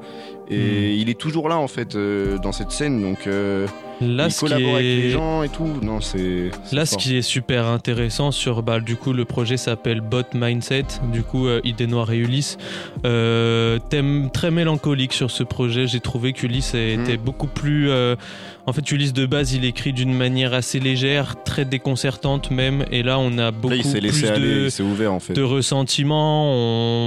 Hmm. et il est toujours là en fait euh, dans cette scène. Donc, euh, Là, il ce qui collabore avec est- les gens et tout. Non, c'est. c'est Là, ce qui est super intéressant sur, bah, du coup, le projet s'appelle Bot Mindset, du coup, euh, Idée Noire et Ulysse. Euh, thème très mélancolique sur ce projet. J'ai trouvé qu'Ulysse était Mhm. beaucoup plus. en fait, Ulysse de base, il écrit d'une manière assez légère, très déconcertante même. Et là, on a beaucoup Là, il plus aller, de, il s'est ouvert en fait. de ressentiment.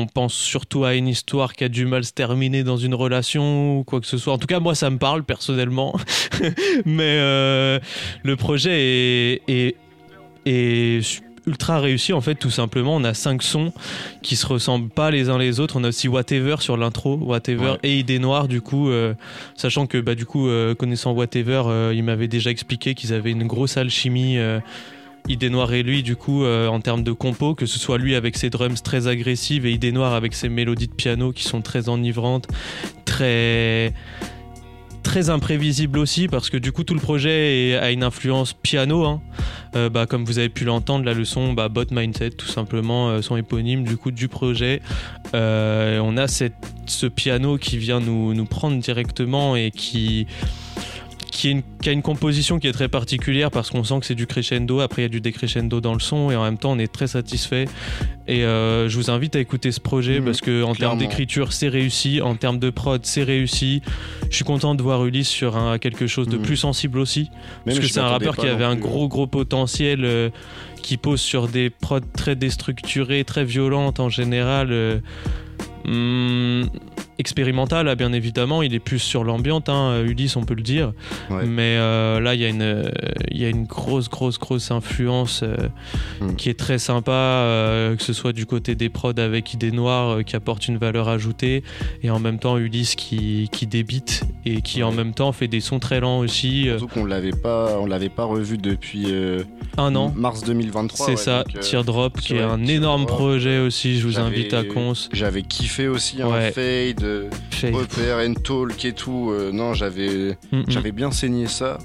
On pense surtout à une histoire qui a du mal se terminer dans une relation ou quoi que ce soit. En tout cas, moi, ça me parle personnellement. Mais euh, le projet est, est, est ultra réussi en fait tout simplement on a cinq sons qui se ressemblent pas les uns les autres on a aussi Whatever sur l'intro Whatever Ouais. et Idée Noire du coup euh, sachant que bah du coup euh, connaissant Whatever euh, il m'avait déjà expliqué qu'ils avaient une grosse alchimie Idée Noire et lui, du coup, euh, en termes de compo, que ce soit lui avec ses drums très agressives et Idée Noire avec ses mélodies de piano qui sont très enivrantes, très très imprévisibles aussi parce que du coup tout le projet a une influence piano hein. Euh, bah, comme vous avez pu l'entendre la leçon bah, Bot Mindset tout simplement euh, son éponyme du coup du projet Euh, on a ce piano qui vient nous prendre directement et qui qui, est une- qui a une composition qui est très particulière parce qu'on sent que c'est du crescendo, après il y a du décrescendo dans le son et en même temps on est très satisfait. Et euh, je vous invite à écouter ce projet Mhm, parce que en termes d'écriture c'est réussi, en termes de prod c'est réussi. Je suis content de voir Ulysse sur un, quelque chose de Mhm. plus sensible aussi. parce Même que c'est un rappeur qui avait un gros gros potentiel euh, qui pose sur des prods très déstructurées, très violentes en général. euh, hum, expérimental hein, bien évidemment il est plus sur l'ambiante hein, Ulysse on peut le dire Ouais. mais euh, là il y a une il y a une grosse grosse grosse influence euh, Mm. qui est très sympa euh, que ce soit du côté des prods avec idée noire euh, qui apporte une valeur ajoutée et en même temps Ulysse qui, qui débite et qui en même temps fait des sons très lents aussi Surtout qu'on l'avait pas, on l'avait pas revu depuis Un an. mars 2023. c'est ouais, ça Teardrop qui est un énorme projet aussi je vous invite à cons J'avais kiffé aussi un fade, Upper and Talk et tout. non, j'avais, Mm-mm. j'avais bien saigné ça.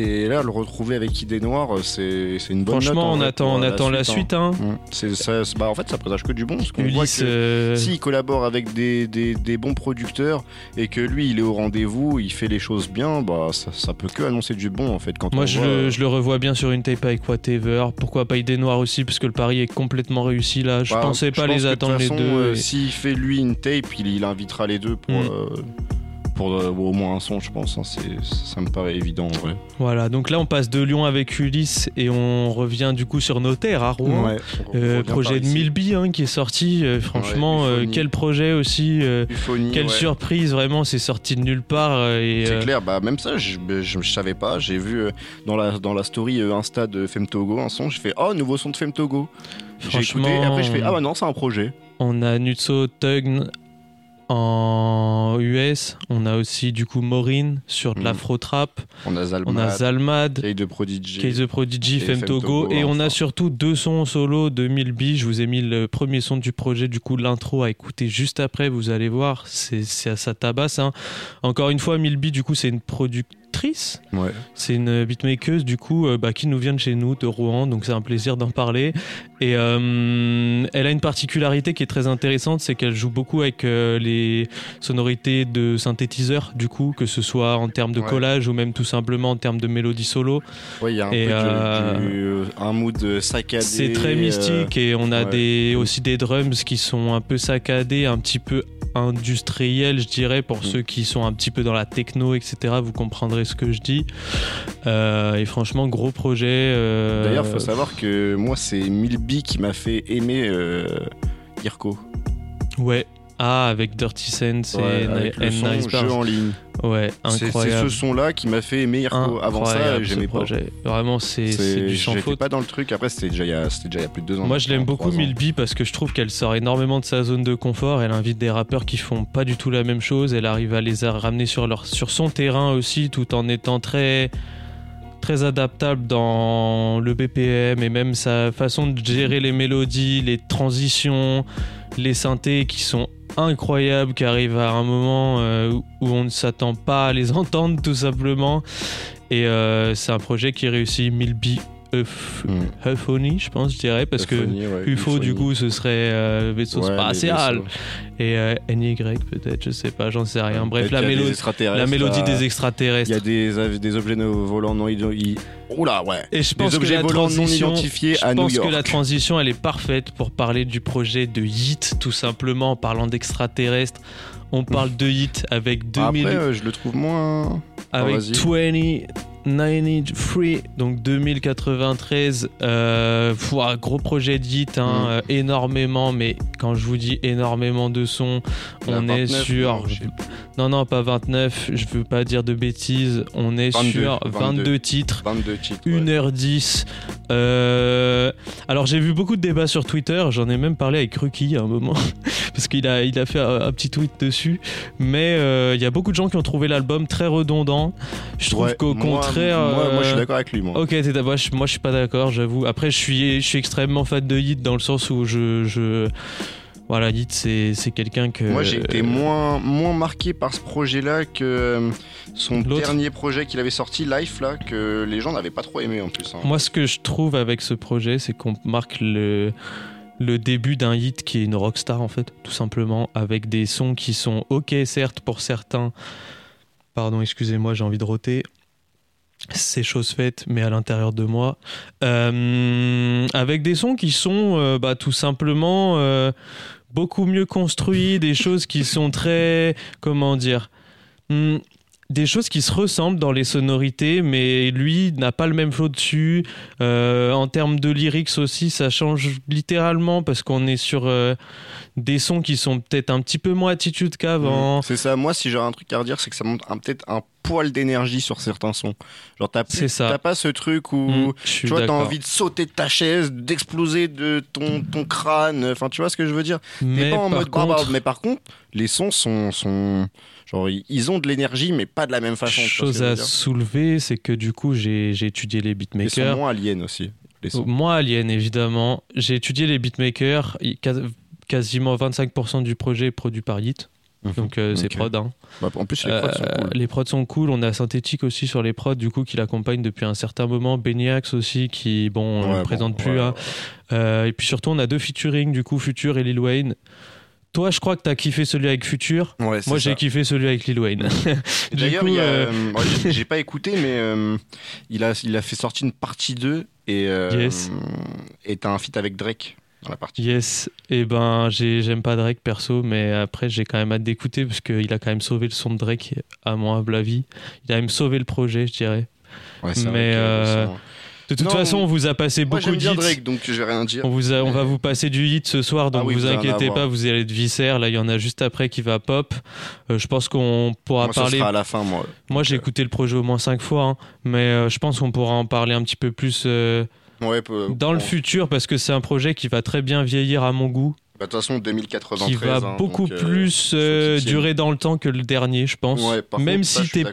Et là, le retrouver avec Idée Noire, c'est, une bonne Franchement, note, on attend- on attend la suite, hein. Mm. Ça, c'est- bah, en fait, ça présage que du bon. Parce qu'on voit que euh, s'il collabore avec des, des, des bons producteurs et que lui, il est au rendez-vous, il fait les choses bien, bah, ça, ça peut que annoncer du bon, en fait. Quand Moi, on je voit, le, je le revois bien sur une tape avec Whatever. Pourquoi pas Idée Noire aussi, parce que le pari est complètement réussi là. Je Bah, pensais pas pense les attendre les deux. euh, et- S'il fait lui une tape, il, il invitera les deux pour, Mm. euh, pour euh, au moins un son, je pense. hein. Ça me paraît évident en vrai. Voilà, donc là, on passe de Lyon avec Ulysse et on revient du coup sur nos terres à Rouen. Ouais, Euh, projet de. Milby hein, qui est sorti. euh, franchement, Ouais, euh, quel projet aussi. euh, quelle ouais. surprise, vraiment, c'est sorti de nulle part. euh, et, C'est euh, clair, bah même ça, je, je, je savais pas. J'ai vu euh, dans la, dans la story euh, Insta de Femtogo un son, j'ai fait Oh, nouveau son de Femtogo. J'ai écouté, et après je fais Ah bah non, c'est un projet. On a Nutso Tugn en US. On a aussi du coup Maureen sur de Mhm. l'afro-trap. On a Zalmad, On a Zalmad. Kay de Prodigy. The Prodigy, et Femtogo. Femtogo, Et on a surtout deux sons solo de Milby. Je vous ai mis le premier son du projet, du coup, l'intro à écouter juste après. Vous allez voir, c'est c'est à sa tabasse. hein. Encore une fois, Milby, du coup, c'est une productrice. Ouais. C'est une beatmakeuse, du coup, euh, bah, qui nous vient de chez nous, de Rouen. Donc, c'est un plaisir d'en parler. Et euh, elle a une particularité qui est très intéressante c'est qu'elle joue beaucoup avec euh, les sonorités de synthétiseurs, du coup, que ce soit en termes de Ouais. collage ou même tout simplement en termes de mélodie solo. Ouais, il y a un Et, peu euh, du, un mood saccadé. C'est très mystique et on a ouais. des, aussi des drums qui sont un peu saccadés, un petit peu industriels, je dirais, pour Mm. ceux qui sont un petit peu dans la techno, etc. Vous comprendrez ce que je dis. Euh, et franchement, gros projet. euh, D'ailleurs, faut savoir que moi, c'est Milby qui m'a fait aimer euh, Irko. Ouais. Ah, avec Dirty Sense Ouais, et, avec le son Nice jeu en ligne. Ouais, C'est- incroyable. C'est ce son-là qui m'a fait aimer Irko. Avant ça, j'aimais pas. Vraiment, c'est du sans faute. pas dans le truc. Après, c'était déjà, il y a- c'était déjà il y a plus de deux ans. Moi, je l'aime beaucoup. Milby, parce que je trouve qu'elle sort énormément de sa zone de confort. Elle invite des rappeurs qui font pas du tout la même chose. Elle arrive à les ramener sur, leur, sur son terrain aussi, tout en étant très, très adaptable dans le BPM et même sa façon de gérer les mélodies, les transitions, les synthés qui sont incroyables, qui arrivent à un moment euh, où on ne s'attend pas à les entendre, tout simplement. Et euh, c'est un projet qui réussit Milby. Euph- Euphonie, je pense, je dirais, parce Euphonie, que ouais, UFO, du coup, ce serait euh, vaisseau Ouais, spatial. Et euh, NY, peut-être, je sais pas, j'en sais rien. Bref, la, y a des mélodie, extraterrestres, la mélodie là. des Il y a des, des objets volants non identifiés. Oula, ouais. Et je pense des que la volants non transition, identifiés je à New pense York. que la transition, elle est parfaite pour parler du projet de Hit, tout simplement, en parlant d'extraterrestres. On parle de Hit avec 2000, Après, euh, je le trouve moins. Avec vas-y. 20 93, donc 2093. Euh, gros projet de hit, hein, Mm. euh, énormément, mais quand je vous dis énormément de sons, on est 29, sur. non, Non, pas 29, je veux pas dire de bêtises. On est 22, sur 22, 22 titres. 22 titres. 1h10. Euh, alors j'ai vu beaucoup de débats sur Twitter, j'en ai même parlé avec Ruki à un moment, parce qu'il a, il a fait un, un petit tweet dessus. Mais euh, il y a beaucoup de gens qui ont trouvé l'album très redondant. Je trouve Ouais, qu'au moi- contraire... moi- moi, je suis euh, d'accord avec lui, moi. Ok, t'es d'accord, moi, je- moi je suis pas d'accord, j'avoue. Après je suis, je suis extrêmement fan de Hit dans le sens où je... je... Voilà, Hit c'est c'est quelqu'un que... Moi, j'ai été moins, moins marqué par ce projet-là que euh, son dernier projet qu'il avait sorti, Life, là, que les gens n'avaient pas trop aimé en plus. hein. Moi, ce que je trouve avec ce projet, c'est qu'on marque le, le début d'un hit qui est une rockstar, en fait, tout simplement, avec des sons qui sont ok, certes, pour certains. Pardon, excusez-moi, j'ai envie de roter. C'est chose faite, mais à l'intérieur de moi. Euh, avec des sons qui sont euh, bah, tout simplement euh, beaucoup mieux construits, des choses qui sont très. Comment dire Hmm, des choses qui se ressemblent dans les sonorités, mais lui n'a pas le même flow dessus. Euh, en termes de lyrics aussi, ça change littéralement parce qu'on est sur euh, des sons qui sont peut-être un petit peu moins attitude qu'avant. Mm. C'est ça, moi, si j'ai un truc à redire, c'est que ça montre un- peut-être un poil d'énergie sur certains sons. Genre, t'as plus- C'est ça. t'as pas ce truc où Mm, tu vois, t'as envie de sauter de ta chaise, d'exploser de ton, ton crâne. Enfin, tu vois ce que je veux dire? T'es Mais pas en mode barbare. contre- Mais par contre, les sons sont. sont genre, ils- ils ont de l'énergie, mais pas de la même façon. Chose à soulever, c'est que du coup, j'ai étudié les Ils beatmakers. sont moins aliens aussi. Les sons. Moi, Alien, évidemment. J'ai étudié les beatmakers. Quasiment 25% du projet est produit par Hit. Donc euh, c'est prod. hein. Bah, en plus, les prods sont Euh, cool. les prods sont cool. On a Synthétique aussi sur les prods, du coup, qui l'accompagne depuis un certain moment. Beniax aussi, qui, bon, on Ouais, le présente bon, plus. ouais, hein. Euh, et puis surtout, on a deux featuring, du coup, Future et Lil Wayne. Toi, je crois que t'as kiffé celui avec Future. Ouais, Moi, j'ai kiffé celui avec Lil Wayne. D'ailleurs, euh, euh, j'ai- pas écouté, mais euh, il, a, il a fait sortir une partie 2 et euh, Yes. et t'as un feat avec Drake dans la partie. Yes, et ben j'ai- j'aime pas Drake perso, mais après j'ai quand même hâte d'écouter parce qu'il a quand même sauvé le son de Drake, à mon humble avis. Il a même sauvé le projet, je dirais. Ouais, c'est vrai euh, de toute Non, façon, on vous a passé Moi, beaucoup de hits. Drake, donc je vais rien dire. On, vous a- on va vous passer du hit ce soir, donc Ah oui, vous inquiétez pas, vous allez être viscère. Là, il y en a juste après qui va pop. Euh, je pense qu'on pourra Moi, parler. sera à la fin, moi. Moi, j'ai écouté le projet au moins cinq fois, hein, mais euh, je pense qu'on pourra en parler un petit peu plus euh, Ouais, peu- dans le futur parce que c'est un projet qui va très bien vieillir à mon goût. Bah, De toute façon, 2093. qui va hein, beaucoup donc, euh, plus euh, durer dans le temps que le dernier, je pense. Ouais, par Même contre, ça, si je suis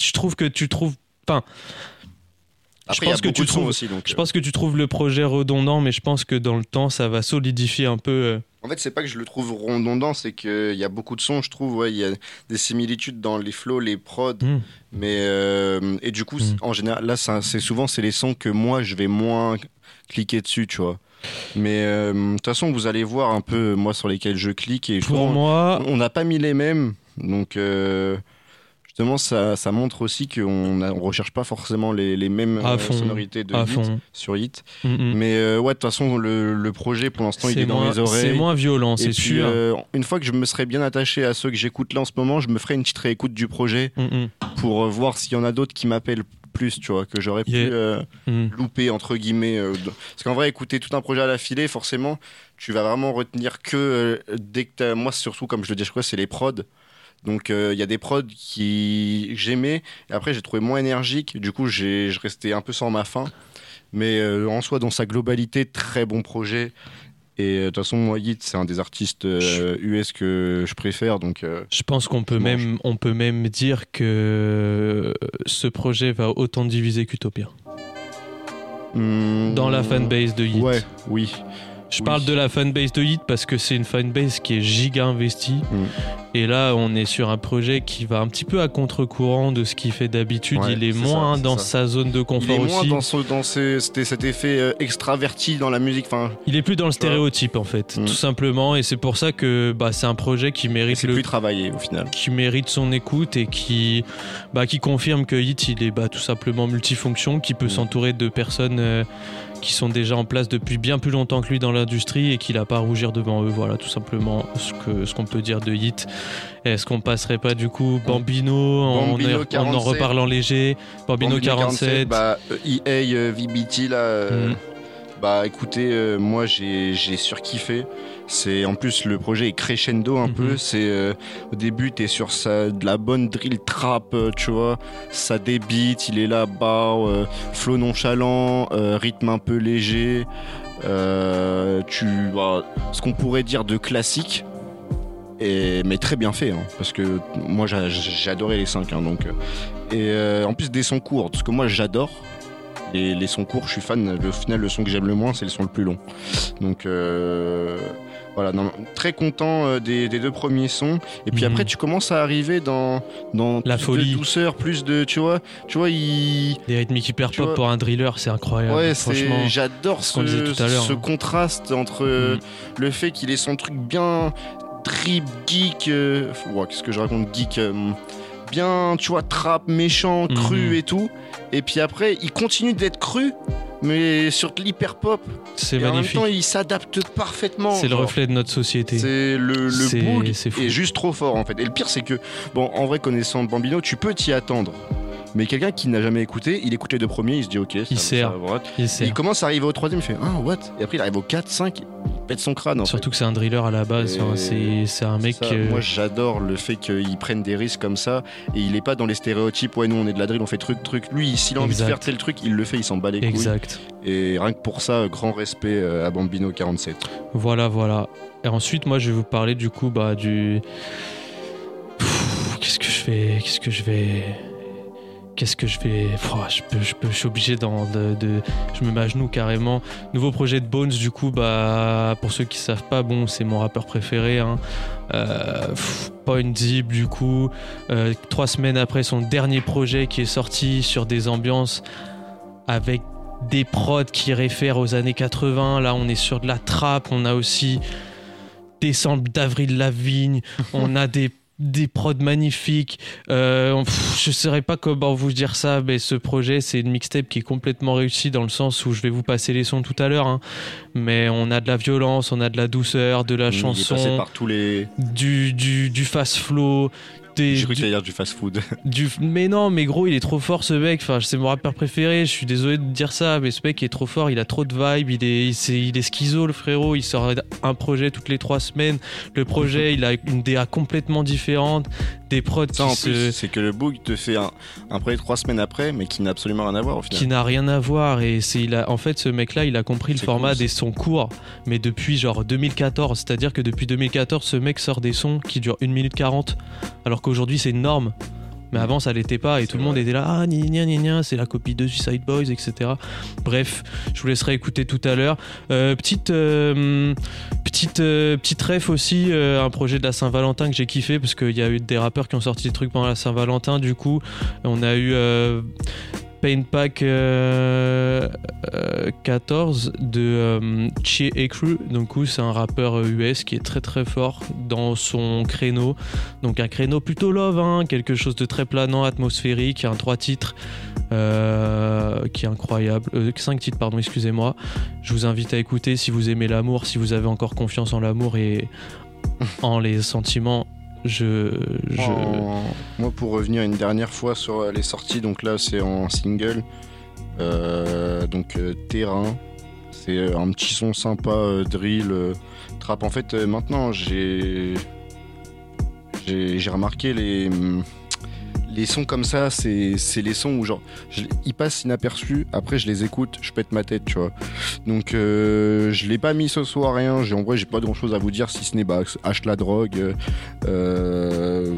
je trouve que tu trouves, enfin, Après, a pense que tu trouves, aussi, donc, je euh. pense que tu trouves le projet redondant, mais je pense que dans le temps, ça va solidifier un peu. euh, En fait, c'est pas que je le trouve redondant, c'est qu'il y a beaucoup de sons, je trouve, ouais, il y a des similitudes dans les flows, les prods, Mm. mais euh, et du coup, c'est- en général, là, c'est souvent c'est les sons que moi je vais moins cliquer dessus, tu vois. Mais euh, de toute façon, vous allez voir un peu moi sur lesquels je clique et Pour moi- on n'a pas mis les mêmes, donc euh, justement, ça, ça montre aussi qu'on on recherche pas forcément les, les mêmes À euh, fond, sonorités de à hit fond. sur hit. Mm, mm. Mais euh, ouais, de toute façon, le, le projet pour l'instant, il est dans moins- mes oreilles. c'est moins violent, c'est sûr. euh, une fois que je me serais bien attaché à ceux que j'écoute là en ce moment, je me ferai une petite réécoute du projet Mm, pour euh, voir s'il y en a d'autres qui m'appellent plus, tu vois, que j'aurais pu Yeah. euh, Mm. louper, entre guillemets. euh, Parce qu'en vrai, écouter tout un projet à la filée, forcément, tu vas vraiment retenir que euh, dès que t'as. Moi, surtout, comme je le dis, je crois, c'est les prods. Donc, euh, il y a des prods qui que j'aimais, et après, j'ai trouvé moins énergique. Du coup, j'ai je restais un peu sans ma faim. Mais euh, en soi, dans sa globalité, très bon projet. Et euh, de toute façon, moi, Yeet, c'est un des artistes euh, US que je préfère. Donc, euh, Je pense qu'on peut même, on peut même dire que ce projet va autant diviser qu'Utopia. Dans la fanbase de. Hmm. Ouais, oui. Je Oui. parle de la fanbase de Hit parce que c'est une fanbase qui est giga investie. Hmm. Et là, on est sur un projet qui va un petit peu à contre-courant de ce qu'il fait d'habitude. Ouais, il est moins ça, dans ça. sa zone de il confort est moins aussi. dans, ce- dans ce- c'était cet effet euh, extraverti dans la musique. Enfin, Il est plus dans le stéréotype en fait, Mm. tout simplement. Et c'est pour ça que bah, c'est un projet qui mérite le plus travaillé au final. qui mérite son écoute et qui, bah, qui confirme que Hit il est bah, tout simplement multifonction, qui peut Mm. s'entourer de personnes euh, qui sont déjà en place depuis bien plus longtemps que lui dans l'industrie et qu'il n'a pas à rougir devant eux. Voilà tout simplement ce que ce qu'on peut dire de Hit. Est-ce qu'on passerait pas du coup Bambino, en- en, en, 47. reparlant léger Bambino, Bambino 47, bah, euh, EA, euh, VBT, là. euh, Mhm. Bah écoutez, euh, moi j'ai surkiffé. C'est en plus le projet est crescendo un Mhm. peu. C'est euh, au début t'es sur sa, de la bonne drill trap, euh, tu vois. Ça débite, il est là bas, euh, flow nonchalant, rythme un peu léger. Tu bah, ce qu'on pourrait dire de classique. Et, mais très bien fait, hein, parce que moi j'a- j'ai adoré les 5. donc, euh, et euh, en plus des sons courts, parce que moi j'adore. Les, les sons courts, je suis fan. Au final, le son que j'aime le moins, c'est le son le plus long. Donc euh, voilà, non, très content euh, des, des deux premiers sons. Et puis Mhm. après, tu commences à arriver dans, dans La plus folie. de douceur, plus de, tu vois, tu vois, il, des rythmiques hyper pop vois- pour un driller, c'est incroyable. Ouais, franchement. j'adore ce ce, hein. contraste entre euh, le fait qu'il ait son truc bien trip, geek, euh, ouais, qu'est-ce que je raconte, geek, euh, bien, tu vois, trap, méchant, cru Mhm. et tout. Et puis après, il continue d'être cru, mais sur de l'hyper pop. C'est magnifique. En même temps, il s'adapte parfaitement. C'est le reflet de notre société. C'est le, le fou. est juste trop fort en fait. Et le pire c'est que, bon, en vrai connaissant Bambino, tu peux t'y attendre. Mais quelqu'un qui n'a jamais écouté, il écoute les deux premiers, il se dit ok, ça, Il ça sert. what. Il Et sert. il commence à arriver au troisième, il fait ah what Et après il arrive au 4, 5, il pète son crâne en Surtout que c'est un driller à la base. Enfin, c'est un mec. ça, euh, Moi j'adore le fait qu'il prenne des risques comme ça et il est pas dans les stéréotypes, ouais nous on est de la drill, on fait truc truc. Lui s'il a envie de faire tel truc, il le fait, il s'en bat les couilles. Exact. Et rien que pour ça, grand respect euh, à Bambino 47. Voilà, voilà. Et ensuite, moi, je vais vous parler du coup bah, du. Qu'est-ce que je fais Qu'est-ce que je vais. Qu'est-ce que je vais. Je, peux, je, peux, je suis obligé d'en- de, de- Je me mets à genoux carrément. Nouveau projet de Bones, du coup, bah, pour ceux qui savent pas, bon, c'est mon rappeur préféré. Hein. Euh, Point Zip, du coup. Euh, trois semaines après son dernier projet qui est sorti sur des ambiances avec des prods qui réfèrent aux années 80. Là, on est sur de la trappe. On a aussi des samples d'Avril Lavigne. on a des des prods magnifiques. Euh, pff, je ne saurais pas comment vous dire ça, mais ce projet, c'est une mixtape qui est complètement réussie dans le sens où je vais vous passer les sons tout à l'heure. hein. Mais on a de la violence, on a de la douceur, de la chanson, passé par tous les. du, du, du fast flow. Des, J'ai cru que dire du fast food. du... Mais non, mais gros, il est trop fort ce mec. Enfin, c'est mon rappeur préféré. Je suis désolé de dire ça, mais ce mec est trop fort. Il a trop de vibes. Il est, c'est- il est schizo, le frérot. Il sort un projet toutes les trois semaines. Le projet, il a une DA complètement différente. Des prods Ça qui en se- plus, c'est que le book te fait un, un projet trois semaines après, mais qui n'a absolument rien à voir au final. qui n'a rien à voir et c'est il a en fait ce mec là il a compris le format cool, des sons courts mais depuis genre 2014 c'est à dire que depuis 2014 ce mec sort des sons qui durent 1 minute 40 alors qu'aujourd'hui c'est une norme mais avant ça l'était pas et tout le monde était là ah gna gna gna c'est la copie de Suicide Boys etc bref je vous laisserai écouter tout à l'heure. Euh, petite euh, petite euh, petite ref aussi euh, un projet de la Saint-Valentin que j'ai kiffé parce qu'il y a eu des rappeurs qui ont sorti des trucs pendant la Saint-Valentin du coup on a eu Pain Pack euh, euh, 14 de euh, Chie Crew. Donc, c'est un rappeur euh, US qui est très très fort dans son créneau. Donc, un créneau plutôt love, hein, quelque chose de très planant, atmosphérique. Un trois titres euh, qui est incroyable. Euh, cinq titres, pardon, excusez-moi. Je vous invite à écouter si vous aimez l'amour, si vous avez encore confiance en l'amour et en les sentiments. Je, je... Moi, pour revenir une dernière fois sur euh, les sorties, donc là, c'est en single. Euh, donc, euh, Terrain. C'est un petit son sympa, drill, trap. En fait, maintenant. J'ai j'ai remarqué les. Les sons comme ça, c'est les sons où, genre, je- ils passent inaperçus. Après, je les écoute, je pète ma tête, tu vois. Donc, euh, je l'ai pas mis ce soir, rien. J'ai- En vrai, j'ai pas grand chose à vous dire si ce n'est bah, H la drogue. euh,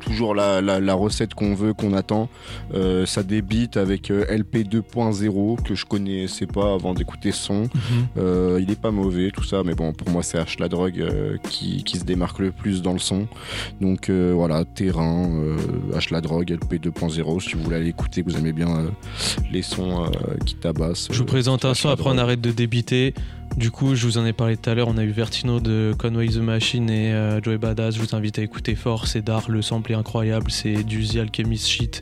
toujours la, la- la recette qu'on veut, qu'on attend. Euh, ça débite avec LP 2.0 que je connaissais pas avant d'écouter son. Euh, il est pas mauvais, tout ça, mais bon, pour moi, c'est H la drogue qui, qui se démarque le plus dans le son. Donc voilà, terrain, euh, H la drogue, LP 2.0. Si vous voulez aller écouter, vous aimez bien euh, les sons euh, qui tabassent. Je vous euh, présente un son, après on arrête de débiter. Du coup, je vous en ai parlé tout à l'heure, on a eu Vertino de Conway the Machine et euh, Joey Badass. Je vous invite à écouter fort, c'est d'art, le sample est incroyable, c'est du The Alchemist shit.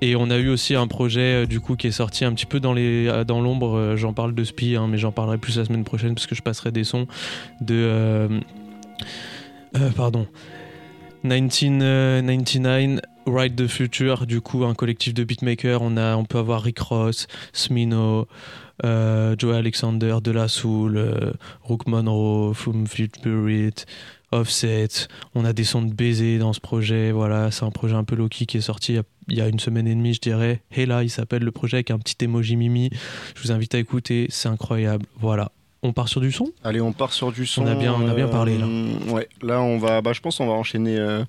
Et on a eu aussi un projet du coup qui est sorti un petit peu dans les dans l'ombre. j'en parle de Spi, hein, mais j'en parlerai plus la semaine prochaine parce que je passerai des sons de euh, euh, pardon 1999 Ride the Future. Du coup, un collectif de beatmakers. On a on peut avoir Rick Ross, Smino, euh, Joe Alexander, De La Soul, euh, Rook Monroe, Spirit, Offset. On a des sons de baiser dans ce projet. Voilà, c'est un projet un peu low-key qui est sorti il y a- une semaine et demie, je dirais. Et là, il s'appelle le projet avec un petit emoji mimi. Je vous invite à écouter, c'est incroyable. Voilà. On part sur du son? Allez, on part sur du son. On a bien, on a bien parlé là. Euh, Ouais, là, on va. Bah, je pense qu'on va enchaîner euh,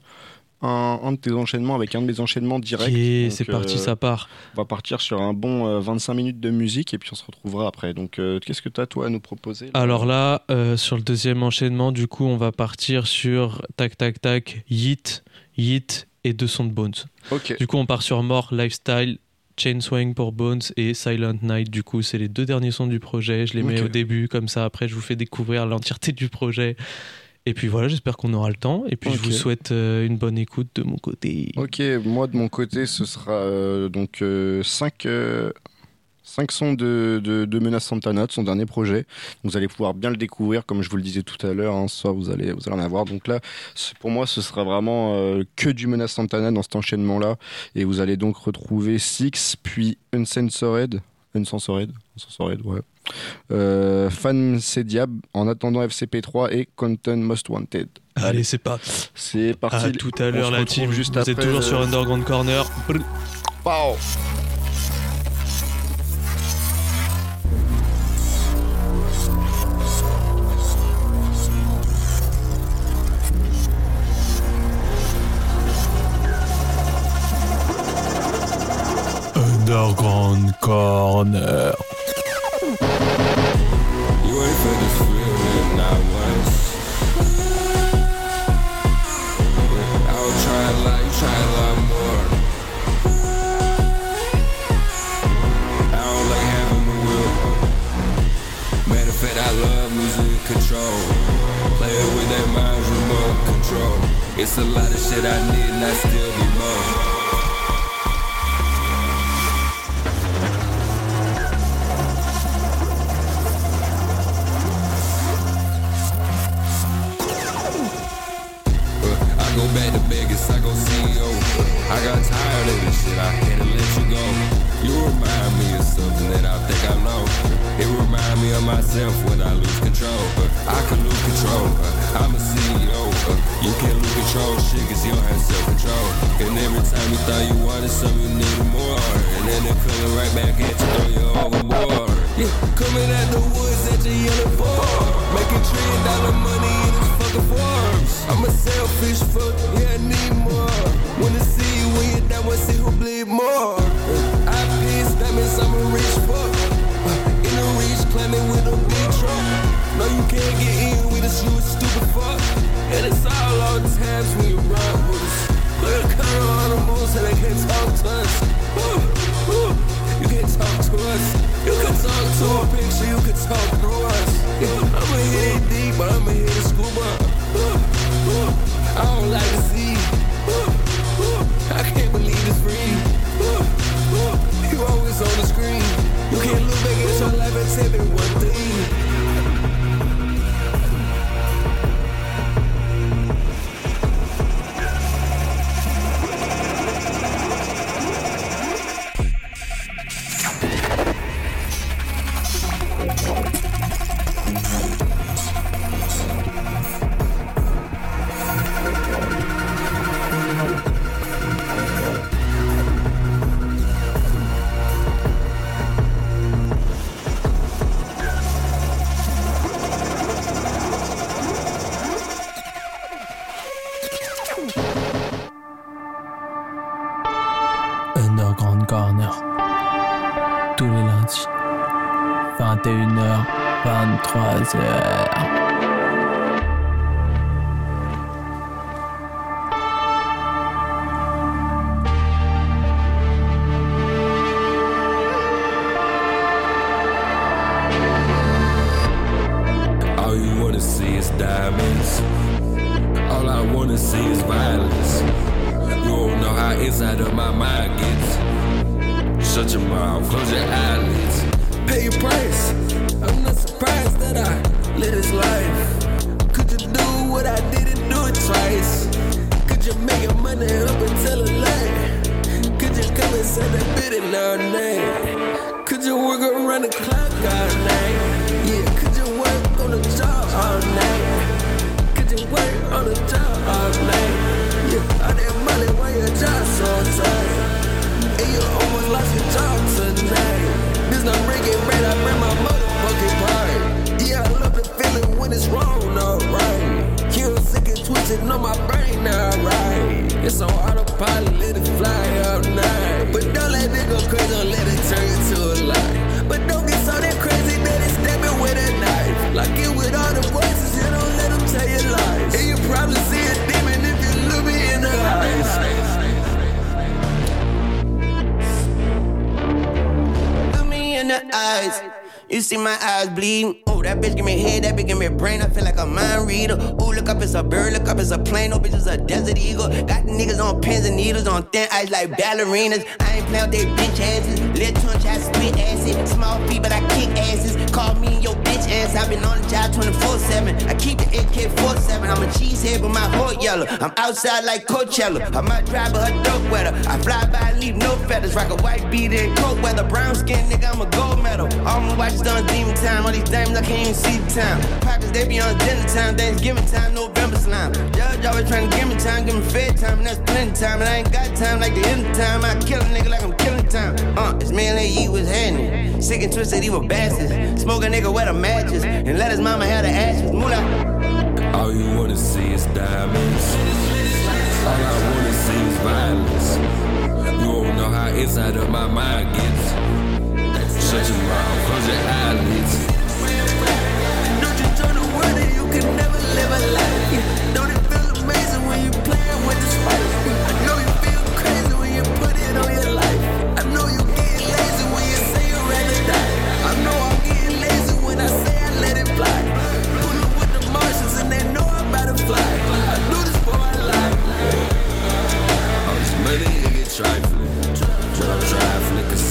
un, un de tes enchaînements avec un de mes enchaînements directs. Donc, c'est parti, ça part. On va partir sur un bon euh, 25 minutes de musique et puis on se retrouvera après. Donc, euh, qu'est-ce que tu as, toi, à nous proposer là Alors là, euh, sur le deuxième enchaînement, du coup, on va partir sur tac tac tac, Yeet, Yeet et deux sons de Bones. Ok. Du coup, on part sur More, Lifestyle, Chain Swing pour Bones et Silent Night. Du coup, c'est les deux derniers sons du projet. Je les mets au début, comme ça. Après, je vous fais découvrir l'entièreté du projet. Et puis voilà, j'espère qu'on aura le temps. Et puis, je vous souhaite euh, une bonne écoute de mon côté. Ok, moi de mon côté, ce sera euh, donc 5 sons de, de, de Menace Santana, de son dernier projet. Vous allez pouvoir bien le découvrir, comme je vous le disais tout à l'heure. Hein, ce soir, vous allez, vous allez en avoir. Donc là, pour moi, ce sera vraiment euh, que du Menace Santana dans cet enchaînement-là. Et vous allez donc retrouver Six, puis Uncensored. Uncensored, Uncensored, ouais. Euh, Fan C'est Diable, en attendant FCP3 et Content Most Wanted. Allez, c'est pas. C'est parti. À tout à l'heure, la team. juste vous êtes après, toujours sur euh, Underground Corner. Pow Underground Corner. It's a lot of shit I need, and I still need more. Go CEO. I got tired of this shit, I had to let you go. You remind me of something that I think I know. It remind me of myself when I lose control. I can lose control. I'm a CEO. You can't lose control, shit, cause you don't have self-control. And every time you thought you wanted something, you needed more. And then they're coming right back at you, throw you overboard. Yeah, coming at the woods at your yellow bar. Making trillion dollar money fucking forms. I'm a selfish fuck, yeah, I need more. Wanna see you when you're down, wanna see who bleed more. I piss, means I'm a rich fuck. Uh, in a reach, climbing with a big truck. No, you can't get in with us, you stupid fuck. And it's all the times when you run with us. Put a color on the moon so they can't talk to us. Ooh, ooh. You can talk to us. You can talk to a picture, you can talk through us. Yeah, I'ma hit it deep, but I'ma hit it scuba. I don't like. Ooh, ooh. I can't believe it's free. You always on the screen. You can't look back at your life and tell me one thing. Underground Corner. Tous les lundis. 21h, 23h. See is violence. You don't know how inside of my mind gets. Shut your mouth, close your eyelids. Pay your price. I'm not surprised that I live this life. Could you do what I didn't do it twice? Could you make your money up and tell a lie? Could you come and say that bit in our name? Could you work around the clock all night? Yeah, could you work on the job all night? On the job all night? Yeah, I didn't money why your job so tight. And you almost lost your job tonight. This not breaking bread, I bring my motherfucking part. Yeah, I love the feeling when it's wrong, alright. Kill sick and twisted on my brain, alright. It's on autopilot, let it fly all night. But don't let it go crazy, don't let it turn into a lie. But don't get so damn crazy that it's stabbing with a knife. Like it with all the voices, you don't let them tell you lies. Probably see a demon if you look me in the eyes. Look me in the eyes. You see my eyes bleeding. Oh, that bitch give me head, that bitch give me brain. I feel like a mind reader. Ooh, look up, it's a bird. Look up, it's a plane. No bitch, it's a desert eagle. Got the niggas on pins and needles on thin ice like ballerinas. I ain't playing with they bitch asses. Little tunch, I spit acid. Small feet, but I kick asses. Call me your bitch ass. i been on job 24 7. I keep the AK 47. I'm a cheesehead, but my heart yellow. I'm outside like Coachella. I might drive, but her dope wetter. I fly by leave no feathers. Rock a white beat in cold weather. Brown skin, nigga, I'm a gold medal. All my watches done demon time. All these diamonds, I can't even see the time. Pockets, they be on dinner time. Thanksgiving time, November slime. Judge always trying to give me time, give me fed time, and that's plenty time. And I ain't got time like the end of time. I kill a nigga like I'm killing time. Uh, it's me and they eat was happening. Sick and twisted, he was bastards. Smoke a nigga with the matches. And let his mama have the ashes. Moolah. All you wanna see is diamonds. All I wanna see is violence. You don't know how inside of my mind gets. Shut your mouth, close your eyelids. Don't you turn the word and you can never live a life.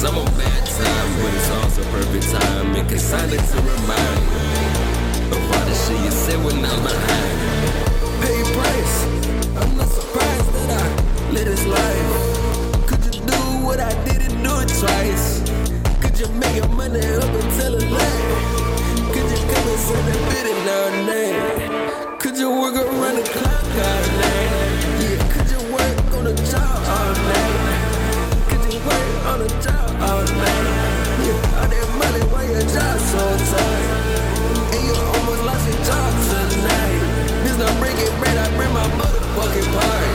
I'm on bad time. But it's also perfect time. It can sign it to remind you of all the shit you said when I'm behind. Pay price. I'm not surprised that I live this life. Could you do what I didn't do it twice? Could you make your money up and tell a lie? Could you come and say that bit in our name? Could you work around the clock all night? Yeah, could you work on the job all night? On the job oh, all night? Yeah, all that money, why your job so tight? And you almost lost your job tonight. This not breaking bread, I bring my motherfucking part.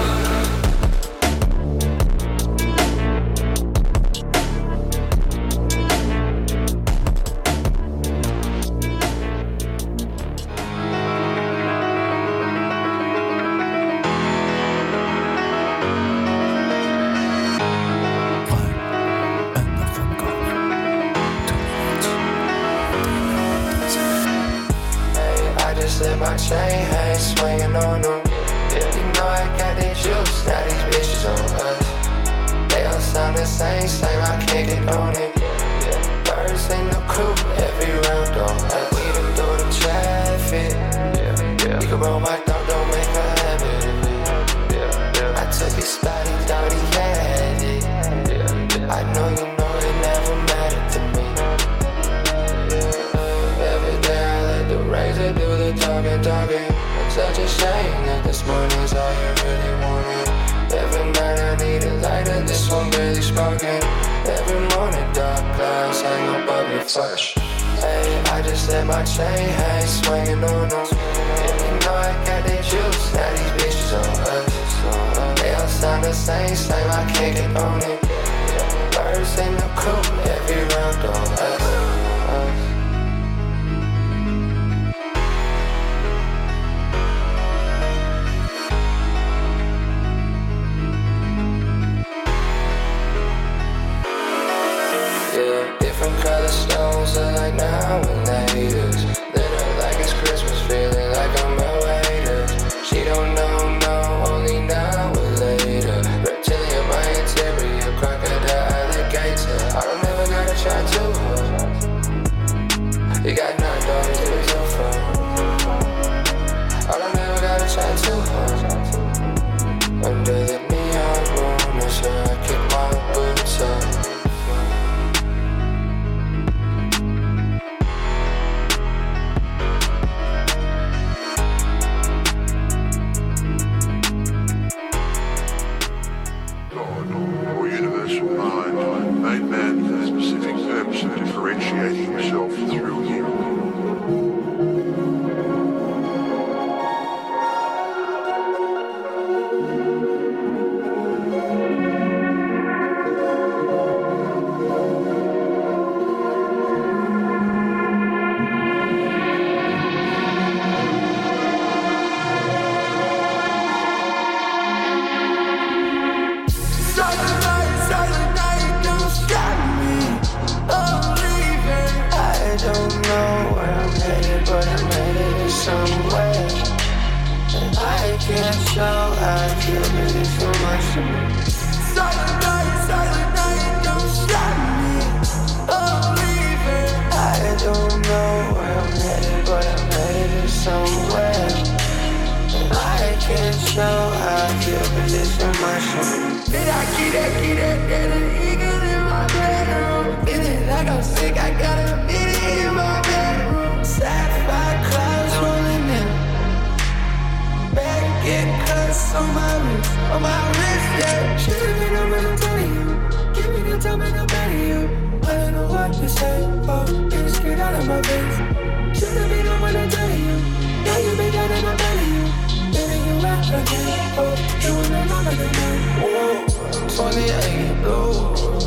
28 blue,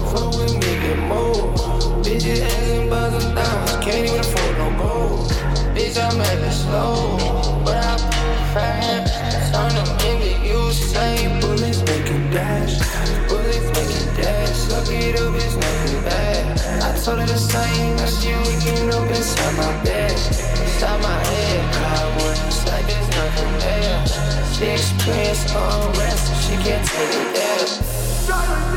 fuck with me, get more. Bitches asking about some diamonds, can't even afford no gold. Bitch, I'm the slow, but I fast. Turn them into Usain bullets, make it dash. Bullets make it dash. Suck it up, it's nothing bad. I told her the same, now she waking up inside my bed. Inside my head, cloud words like there's nothing there. She experienced unrest, she can't take it there silence.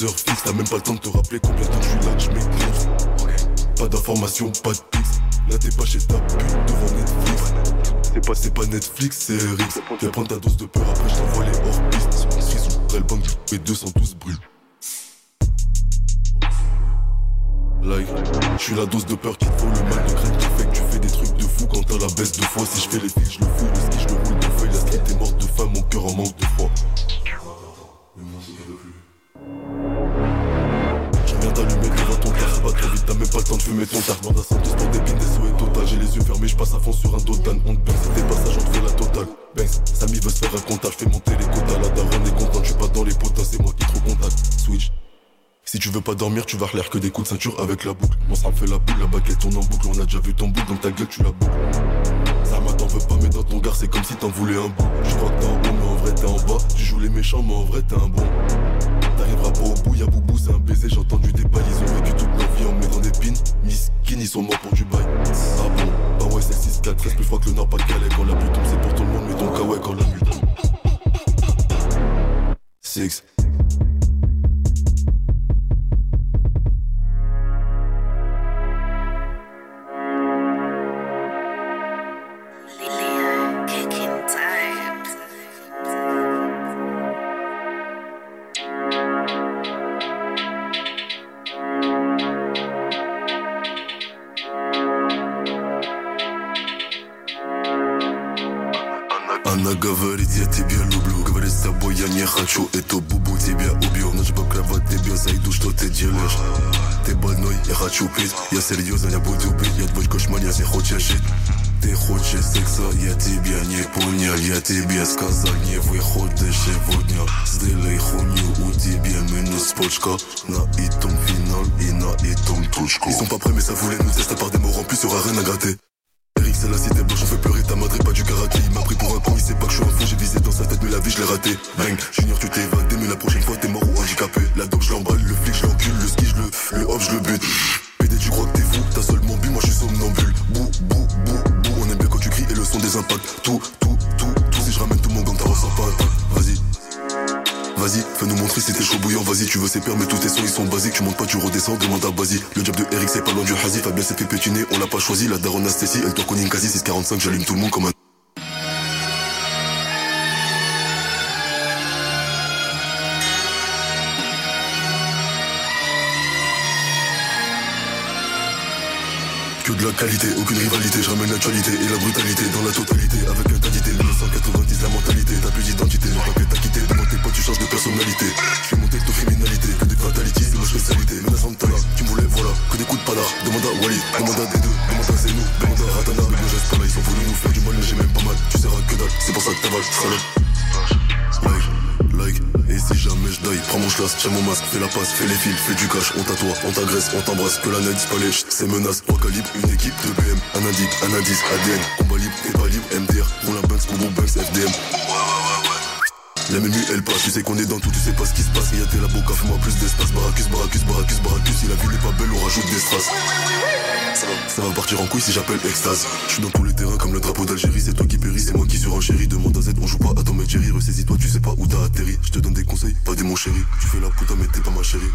T'as même pas le temps de te rappeler combien de temps je suis là, je m'éclipse. Pas d'informations, pas de piste. Là, t'es pas chez ta pute devant Netflix. C'est pas, c'est pas Netflix, c'est RX. Viens prendre ta dose de peur, après je t'envoie les hors pistes. Sisou, elle bang, et 212 brûle. suis la dose de peur qu'il te faut, le mal de graine qui fait que tu fais des trucs de fou quand t'as la baisse de foi. Si je fais les fils, je le fouille, le ski, je le roule de feuille. La street est morte de faim, mon cœur en manque de froid. Pas le temps de fumer ton tar. Bande à 110 pour des bines, des sauts et total. J'ai les yeux fermés, je passe à fond sur un dotan. On te baisse, c'était passage, on te fait la totale. Banks, Samy veut se faire un comptage, fais monter les quotas. La daronne est contente, je suis pas dans les potas, c'est moi qui trop contact. Switch. Si tu veux pas dormir, tu vas l'air que des coups de ceinture avec la boucle. Ça me fait la boule, la baguette tourne en boucle. On a déjà vu ton bout, donc ta gueule, tu la boucles. Ça m'a t'en veux pas, mais dans ton gars, c'est comme si t'en voulais un bout. Je crois que en haut, mais en vrai, t'es en bas. Tu joues les méchants, mais en vrai, t'es un bon. T'arriveras pas au bout, y'a boubou, c'est un baiser. J'ai entendu des bails, ils ont vécu pins. Miskin, ils sont morts pour du bail. Ah bon, bah ouais, c'est 6-4, reste plus froid que le Nord, pas de Calais. Quand la pluie tombe, c'est pour tout le monde, mais ton kawaii quand la nuit tombe. Six. Она говорит, я тебя люблю Говорит, с тобой я не хочу Эту бубу тебя убью Ночь по кровать тебе зайду, что ты делаешь? Ты больной, я хочу пить. Я серьезно, я буду пить. Я твой кошмар, если хочешь жить. Ты хочешь секса, я тебя не понял. Я тебе сказал, не выходишь сегодня. Сделай хуйню, у тебя минус почка На этом финал и на этом точку Ils sont pas prêts mais ça voulait nous tester par des mots plus, y'aura rien à gratter c'est la cité blanche, on fait pleurer. Ta madre pas du karaté. Il m'a pris pour un con, il sait pas que je suis un fou. J'ai visé dans sa tête mais la vie je l'ai raté Bang, Junior tu t'es évadé mais la prochaine fois t'es mort ou handicapé. La dope je le flic je l'encule, le ski je le, le hop je le bute. PD tu crois que t'es fou, t'as seulement bu, moi je suis somnambule. Bou, bou, bou, bou, on aime bien quand tu cries et le son des impacts. Tout, tout, tout, tout, si je ramène tout mon gang t'as ressens pas. Vas-y Vas-y, fais-nous montrer si t'es chaud bouillant, vas-y, tu veux ces pères, mais tous tes sons ils sont basiques, tu montes pas, tu redescends, demande à Basi. Le job de Eric c'est pas loin du Hazi, Fabien s'est fait pétiner, on l'a pas choisi, la daronne Astécie, elle tourne connaît une quasi. 645, j'allume tout le monde comme un. De la qualité, aucune rivalité, je ramène l'actualité et la brutalité dans la totalité avec intensité, 1990 la mentalité, t'as plus d'identité, le papier t'a quitté, devant tes potes tu changes de personnalité. Je fais monter de criminalité, que des fatalities, c'est ma spécialité, menace en talent, tu voulais, voilà, que des coups de padar, demande à Wally, demande à D2, demande à Zenou, demande à Ratana, mais je reste pas là, ils ont voulu nous faire du mal, mais j'ai même pas mal, tu seras que dalle, c'est pour ça que t'avales, salope. Like, like, et die, prends mon schlass, tiens mon masque, fais la passe, fais les fils, fais du cash, on t'attoie, on t'agresse, on t'embrasse, que la les ch'ts, c'est menace, 3 calibres, une équipe de BM, un indique, un indice, ADN, combat libre, t'es pas libre, MDR, roule un Banks, Bobo Banks, FDM. La même elle passe, tu sais qu'on est dans tout, tu sais pas ce qui se passe. Y'a tes labos, fais-moi plus d'espace. Baracus, baracus, baracus, baracus. Si la ville est pas belle, on rajoute des strass. Ça va, partir en couille si j'appelle extase. Je suis dans tous les terrains comme le drapeau d'Algérie. C'est toi qui péris, c'est moi qui surenchéris. Demande à Z, on joue pas à ton mec Jerry. Ressaisis-toi, tu sais pas où t'as atterri. Je te donne des conseils, pas des mon chéri. Tu fais la putain, mais t'es pas ma chérie.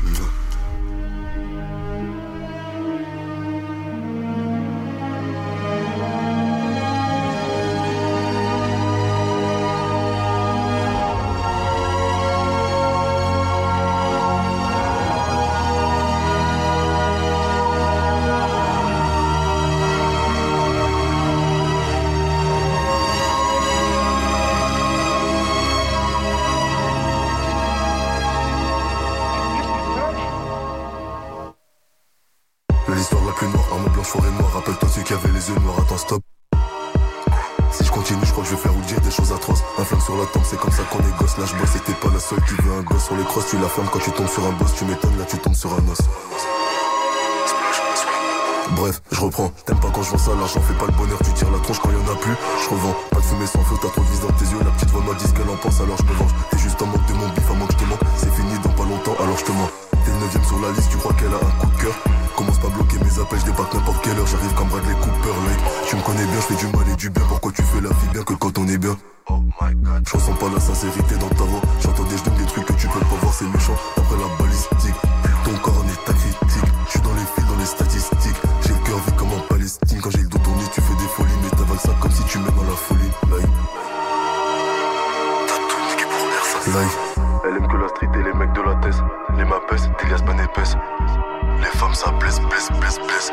Les femmes ça blesse, blesse, blesse, blesse.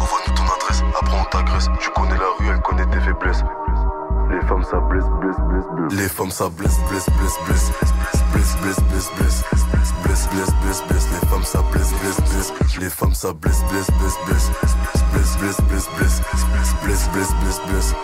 Envoie-nous ton adresse, après on t'agresse. Tu connais la rue, elle connaît tes faiblesses. Les femmes ça blesse, blesse, blesse, blesse. Les femmes ça blesse, blesse, blesse, blesse. Blesse, blesse, blesse, blesse. Blesse, blesse, blesse, blesse. Les femmes ça blesse, blesse, blesse. Les femmes ça blesse, blesse, blesse, blesse. Blesse, blesse, blesse, blesse. Blesse, blesse, blesse, blesse.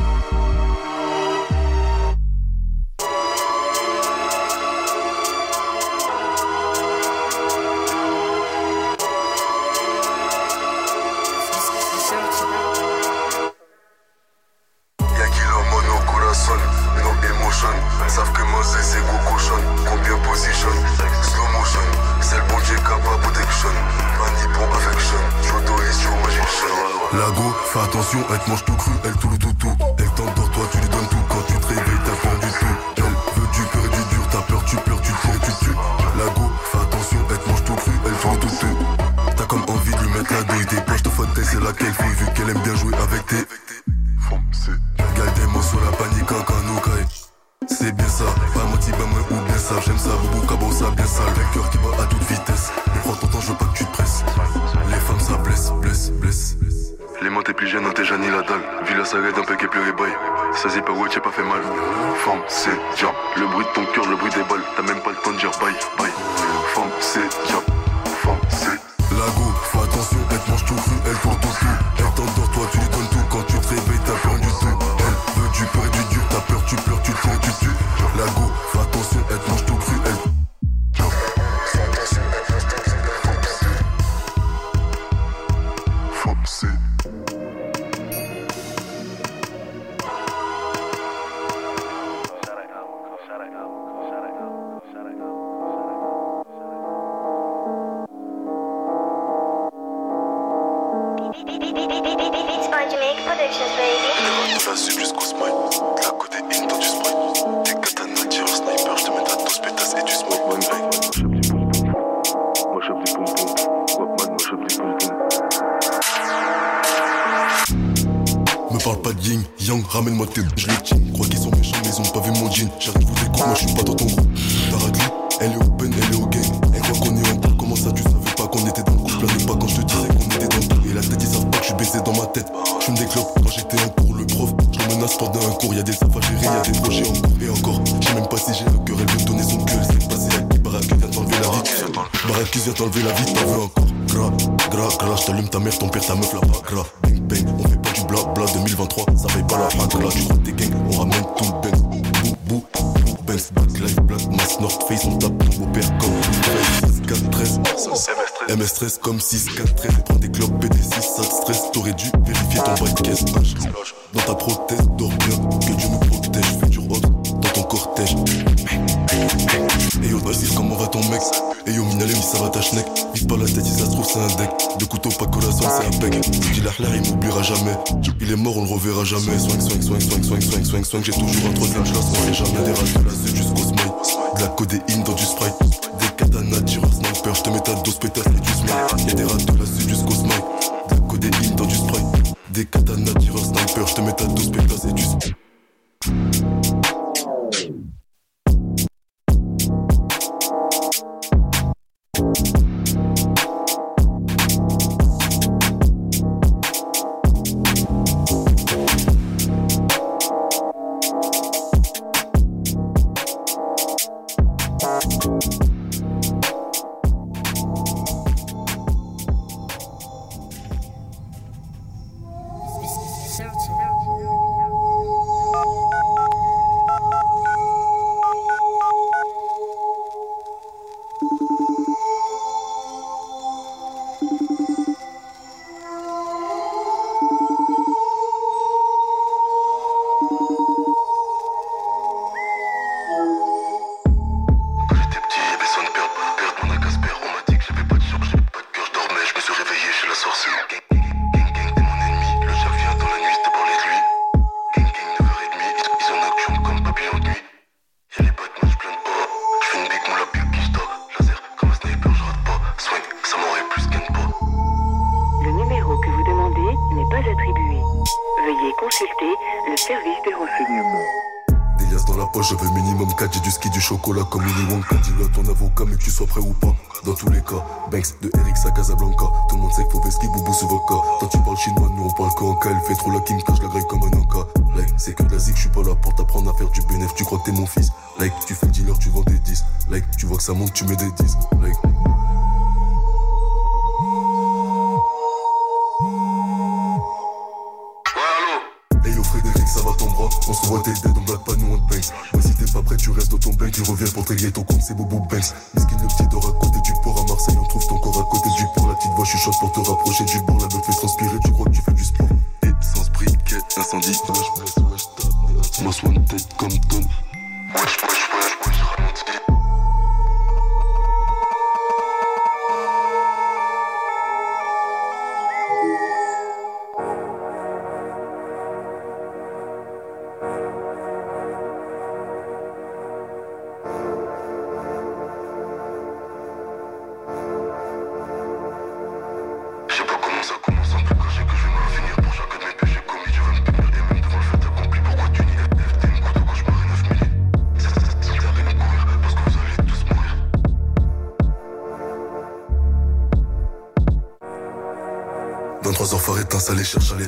who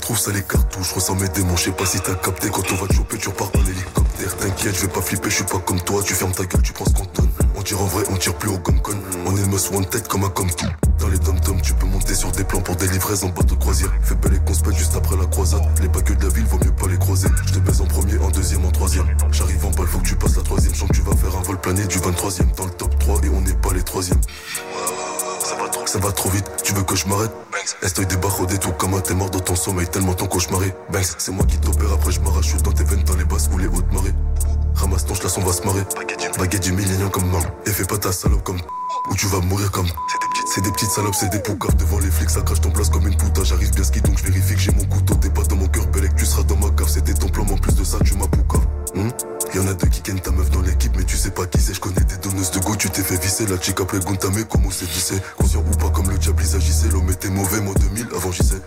trouve, ça les cartouches. Ressens mes démons, je sais pas si t'as capté. Quand on va du millénium comme main Et fais pas ta salope comme Ou tu vas mourir comme C'est des petites salopes, c'est des poucaves Devant les flics. Ça crache ton place comme une puta J'arrive bien ski donc je vérifie que j'ai mon couteau. T'es pas dans mon cœur Belek tu seras dans ma cave. C'était ton plan mais en plus de ça tu m'as poucave hmm? Y'en a deux qui kennent ta meuf dans l'équipe mais tu sais pas qui c'est. Je connais des donneuses de goût tu t'es fait visser. La chica play Guntame comment c'est vissé? Conscient ou pas comme le diable ils agissaient. L'homme était mauvais moi 2000 avant j'y sais.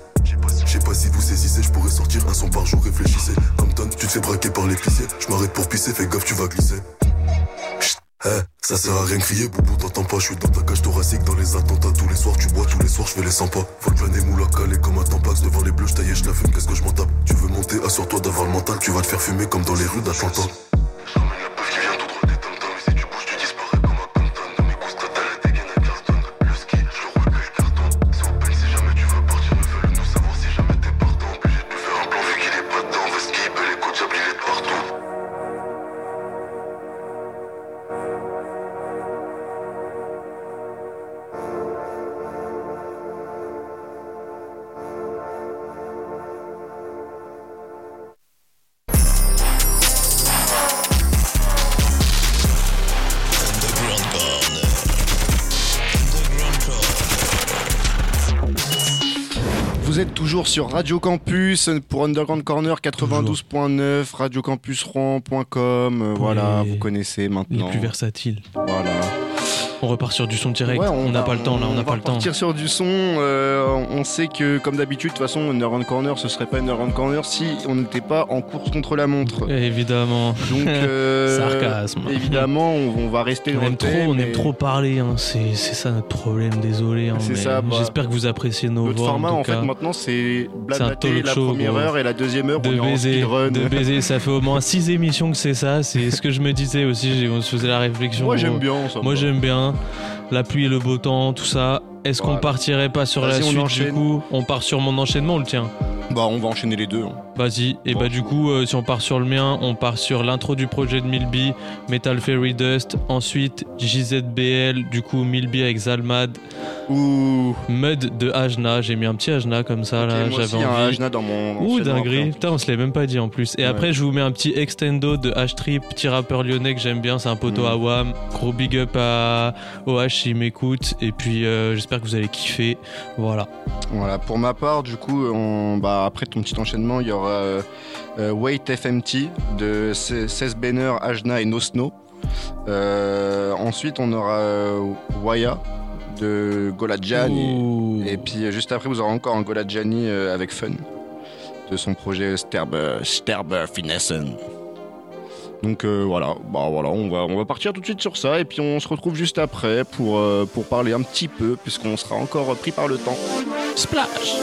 Je sais pas si vous saisissez, je pourrais sortir un son par jour, réfléchissez. Compton, tu te fais braquer par l'épicier. Je m'arrête pour pisser, fais gaffe, tu vas glisser. Rien crier, boubou, t'entends pas. Je suis dans ta cage thoracique, dans les attentats tous les soirs. Tu bois tous les soirs, je fais les 100 pas. Que la moula calé comme un tampax devant les bleus, je je la fume, qu'est-ce que je m'en tape? Tu veux monter, assure-toi d'avoir le mental, tu vas te faire fumer comme dans les rues d'Atlanta. Sur Radio Campus pour Underground Corner 92.9, radiocampusrouen.com. euh, Voilà, les- vous connaissez maintenant. Les plus versatiles. Voilà. On repart sur du son direct. Ouais, on n'a va- pas le temps là, on n'a va pas le temps. partir sur du son. euh, on sait que, comme d'habitude, de toute façon, Underground Corner, ce serait pas Underground Corner si on n'était pas en course contre la montre. Évidemment. Donc, euh, Sarcasme. Évidemment, on, on va rester On dans aime le trop, thème on aime trop parler, hein. c'est ça notre problème, désolé. hein, C'est ça, bah, J'espère que vous appréciez nos Notre voix. format, en, fait, maintenant, c'est blablater la show, première heure et la deuxième heure, de on est en baiser, speedrun. de baiser, ça fait au moins 6 émissions que c'est ça. C'est ce que je me disais aussi. On se faisait la réflexion. Moi, j'aime bien, ça Moi va. j'aime bien. La pluie et le beau temps, tout ça. Est-ce qu'on partirait pas sur la suite du coup? On part sur mon enchaînement ou le tien? Bah, on va enchaîner les deux. hein. Vas-y, et bah du coup, euh, si on part sur le mien, on part sur l'intro du projet de Milby, Metal Fairy Dust, ensuite JZBL, du coup Milby avec Zalmad, ou Mud de Ajna, j'ai mis un petit Ajna comme ça là, Ok, moi j'avais aussi, un envie. Ajna dans mon Ouh dinguerie, putain on se l'est même pas dit en plus. Et Ouais. après je vous mets un petit extendo de H-Trip, petit rappeur lyonnais que j'aime bien, c'est un poteau Mm. à WAM, gros big up à OH s'il m'écoute, et puis euh, j'espère que vous allez kiffer, voilà. Voilà, pour ma part, du coup, on, bah, après ton petit enchaînement, il y aura euh, euh, Wait FMT de 16 Banner, Ajna et No Snow. Euh, ensuite, on aura euh, Waya de Goladjani. Et puis, juste après, vous aurez encore un Goladjani euh, avec Fun de son projet Sterbe, Sterbe Finessen. Donc euh, voilà, bah voilà, on va, on va partir tout de suite sur ça et puis on se retrouve juste après pour, euh, pour parler un petit peu puisqu'on sera encore pris par le temps. Splash.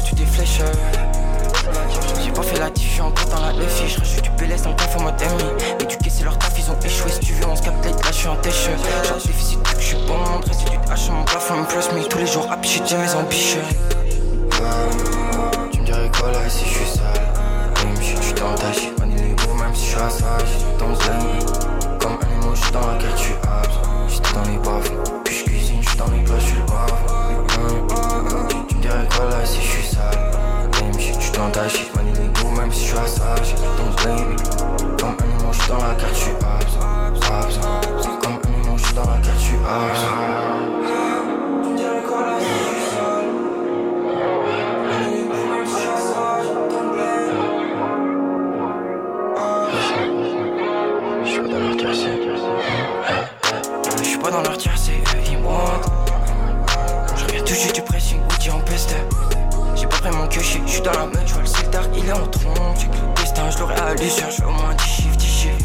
Tu tu déflèches. J'ai pas fait la diff, je suis encore dans la lefi. Je du PLS dans le taf en mode ennemi. Éduqué, c'est leur taf, ils ont échoué. Si tu veux, on se capte là, je suis en têche. Un déficit je suis bon. Reste du H mon plafond, me. Tous les jours, happy, j'ai mes ambitions. Tu me dirais quoi là si je suis sale Même si tu ta man, il est beau même si je suis à ça Je dans le Comme un je suis dans la suis abs J'étais dans les baves, puis je cuisine, je suis dans les plats, je suis le bave Là si je suis sale. Même si tu dans ta shit, man, il est beau même si je suis à Je dans le Comme un émo, je suis dans la quête, je suis abs Abs Comme un je suis dans la quête, je suis abs Queue, je suis dans la meute, je vois le celtar, il est en tronc. J'ai que le destin, je l'aurais à l'usure, je veux au moins 10 chiffres, 10 chiffres.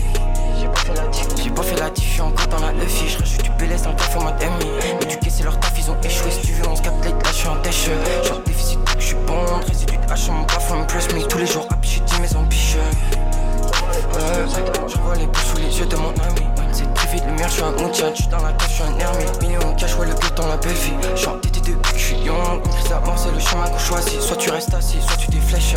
J'ai pas fait la diff, j'ai pas fait la diff, je suis encore dans la lefi. Je rajoute du PLS dans le taf en mode ennemi. Éduqué, c'est leur taf, ils ont échoué. Si tu veux, on se capte là, je suis en dèche. Je suis en déficit, que je suis bon. Résidu de H mon plafond, press me. Tous les jours, happy, j'ai dit mes ambitions. Je vois les bouches sous les yeux de mon ami. C'est privé de lumière, je suis un je suis dans la cage, je suis un ermite. Million cash, ouais, le gold dans la belle vie. Que je suis c'est le chemin qu'on choisit. Soit tu restes assis, soit tu déflèches.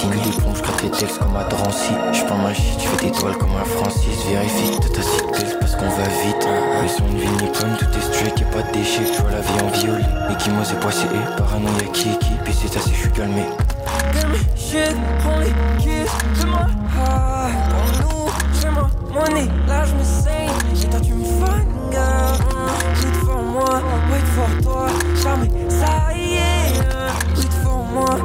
Signe. Que je gratte les textes comme à Drancy. Je prends ma shit, je fais des toiles comme un Francis. Vérifie de ta seatbelt parce qu'on va vite. Sont une vie nippone, tout est straight, y'a pas de déchets. Je vois la vie en violet. Ekimos et poissé et paranoïa qui qui? Puis c'est assez, je suis calmé. It, shit, prends les kisses de moi high Pour nous, j'ai ma money, là je me saigne Et toi tu me fun, mm, Wait for moi, wait for toi Jamais ça y est mm, Wait for moi,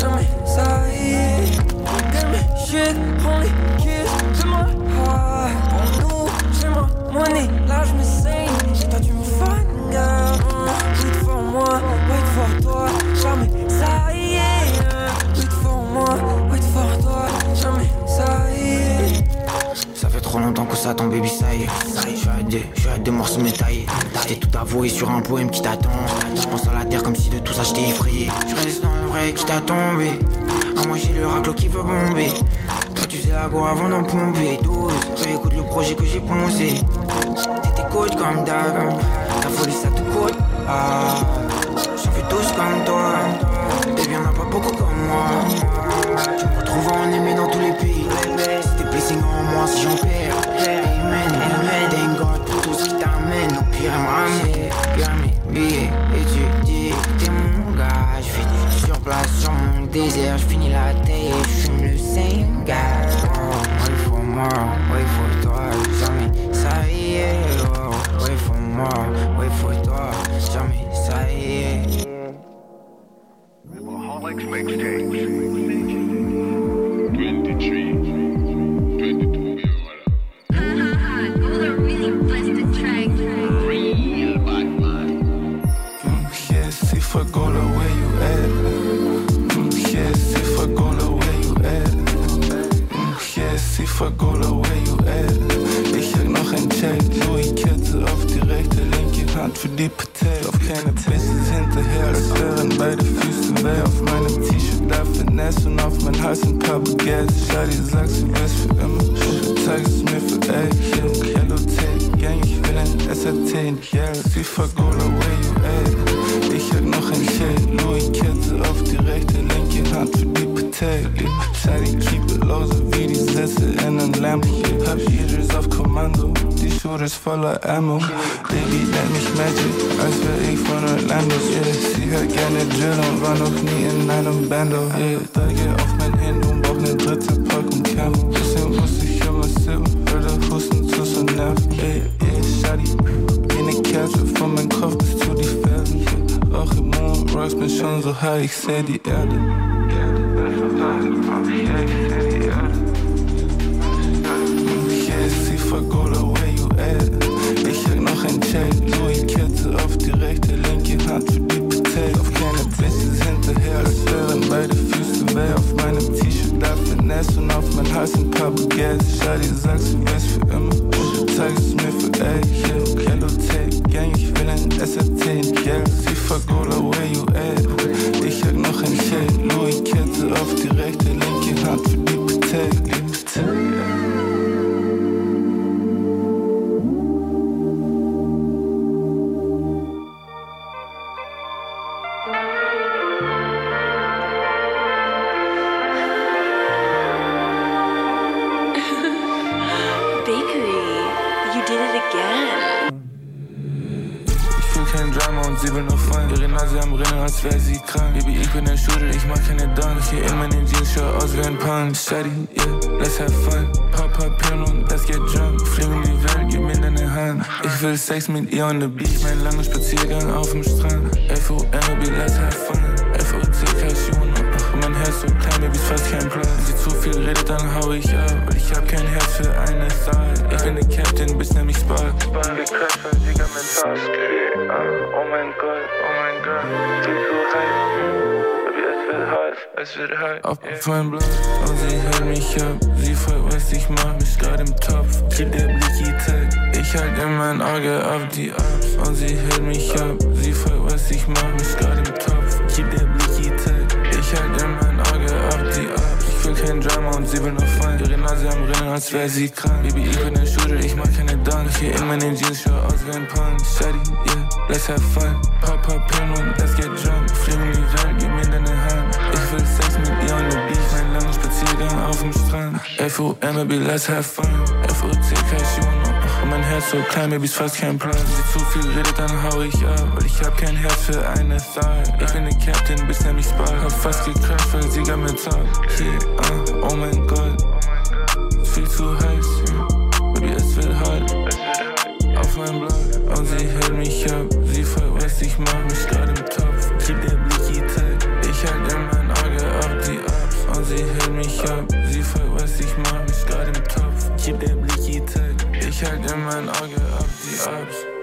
Jamais ça y est. Damn it, shit, les kisses de moi high Pour nous, j'ai ma money, là je me saigne. Et toi tu me mm, Wait for moi, wait for toi. Jamais ça y est. Wait for moi, wait for toi. Jamais ça y est. Ça fait trop longtemps que ça tombe, baby, ça y est. Je suis à deux, je à deux morceaux métaillés. J'étais tout avoué sur un poème qui t'attend. Je pense à la terre comme si de tout ça j'étais effrayé. Je reste dans le vrai qui t'a tombé. À moi j'ai le raclo qui veut bomber. Toi tu J'usais la go avant d'en pomper 12 Réécoute le projet que j'ai poncé T'étais coach comme d'hab Ta folie ça te coûte Ah J'en fais tous comme toi Baby y'en a pas beaucoup comme moi Tu me retrouves en aimé dans tous les pays t'es blessing en moi si j'en perds désert Je finis la taille et je fume le same gars. Oh, ouais faut moi, ouais faut toi Jamais ça y est. Oh, Ouais faut moi, ouais faut toi Jamais ça y est. Yes, voller Ammo. Baby nennt mich Magic, als wär ich von Orlando. Yeah, sie hört gerne Drill und war noch nie in einem Bando. Yeah, Dage auf mein Handy und brauch ne dritte Packung Camo. Deswegen muss ich immer sippen, weil der Husten zu so nervt. Ey, ey, Shadi, wie ne Kerze von meinem Kopf bis zu die Fersen. Yeah, auch im Mond, Rocks bin schon so high, ich seh die sie will nur Fun. Ihre Nase am Rinnen, als wär sie krank. Baby, ich bin der Shooter, ich mach keine Dunks. Hier in meinen Jeans, schau aus wie ein Punk. Shady, yeah, let's have fun. Pop, Pillen und let's get drunk. Fliegen um die Welt, gib mir deine Hand. Ich will Sex mit ihr on the beach. Mein langer Spaziergang auf dem Strand. F-O-M-B, let's have fun. F-O-C-K, mein Herz so klein, Baby, ist fast kein Plan. Wenn sie zu viel redet, dann hau ich ab. Ich hab kein Herz für eine Zahl. Ich bin der Captain, bist nämlich Spark. Gecrashed, weil Sieger mental. Oh mein Gott, oh mein Gott, viel zu heiß. Baby, es wird heiß, es wird heiß. Auf, auf meinem Block, und sie hält mich ab. Sie fragt, was ich mach, mich grad im Topf. Trieb der Blicky Tag. Ich halt in mein Auge auf die Ups. Und sie hält mich ab. Sie fragt, was ich mach, mich grad im Topf. Kein Drama und sie will nur Fun. Ihre Nase am Rinnen, als wär sie krank. Baby, ich bin der Shooter, ich mach keine Dunks. Hier in meinen Jeans, schau aus wie ein Punk. Shady, yeah, let's have fun. Pop, Pillen und let's get drunk. Fliegen um die Welt, gib mir deine Hand. Ich will Sex mit ihr on the beach. Mein langer Spaziergang auf dem Strand. F-O-M-B, let's have fun. Herz so klein, Baby, ist fast kein Plan. Wenn sie zu viel redet, dann hau ich ab. Weil ich hab kein Herz für eine Zahl. Ich bin der Captain, bist nämlich Spark. Hab fast gecrashed, weil Sieger mit Tag. Yeah, uh, oh mein Gott. Ist viel zu heiß. Baby, es wird hart. Auf meinem Block, und sie hält mich ab. Sie fragt, was ich mach, mich grad and I'll get up the ups.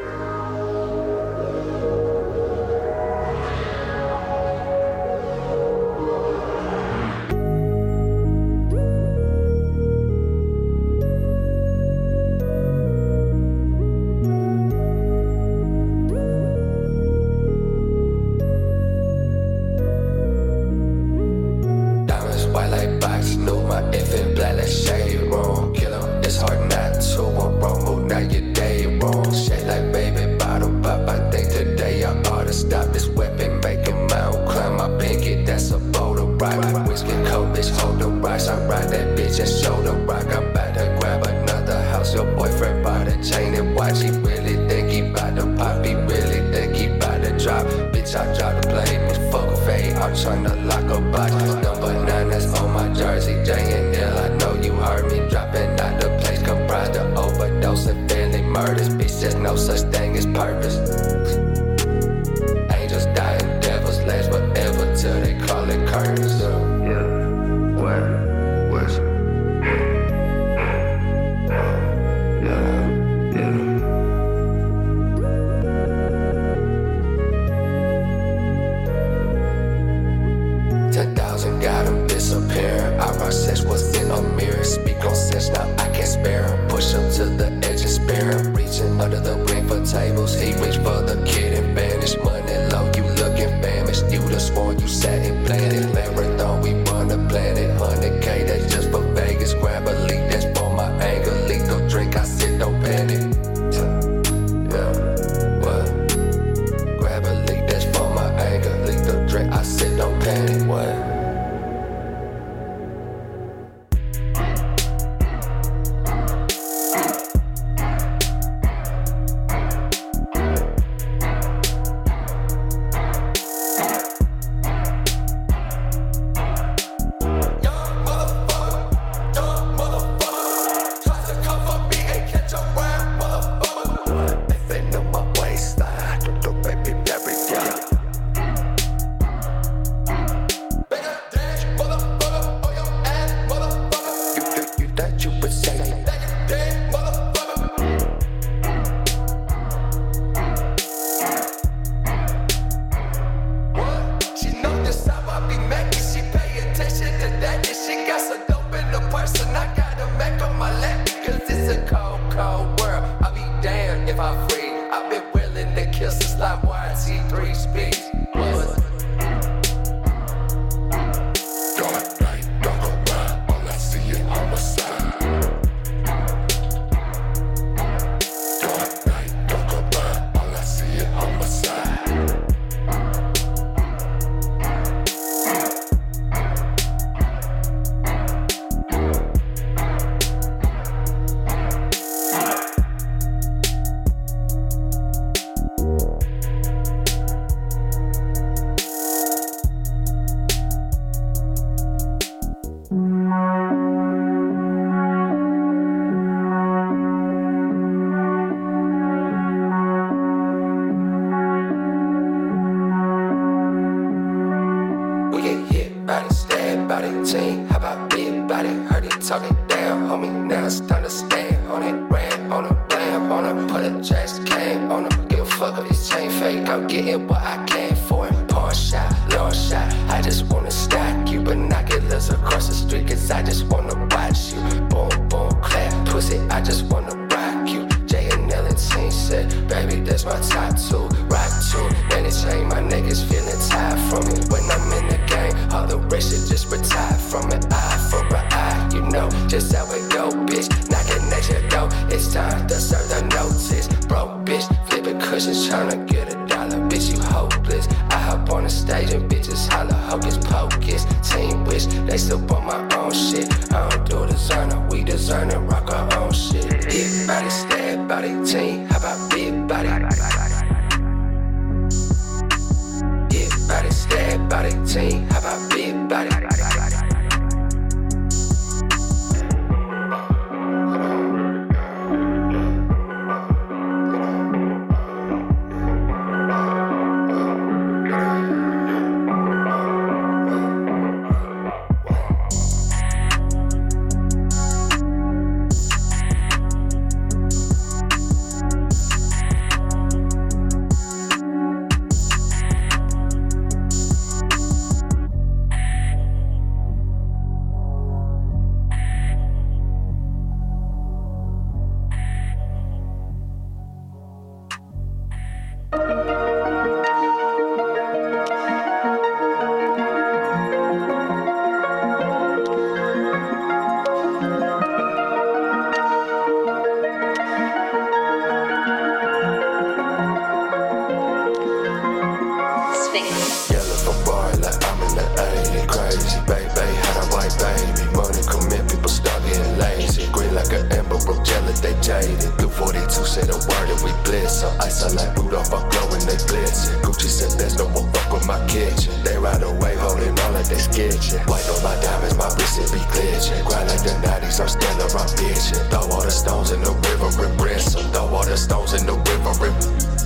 the word and we bless So Ice I like Rudolph, I glow and they blitz. it. Gucci said there's no one fuck with my kitchen. They ride away holding all like they sketching. White on my diamonds, my wrist it be glitching. Grind like the 90s, I'm still I'm bitching. Throw all the stones in the river and rest. Throw all the stones in the river and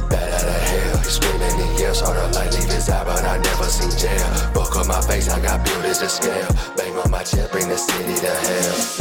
Bad out of hell, he screaming and yells. All the light leave his eye, but I never seen jail. Buck on my face, I got beauties to scale. Bang on my chest, bring the city to hell.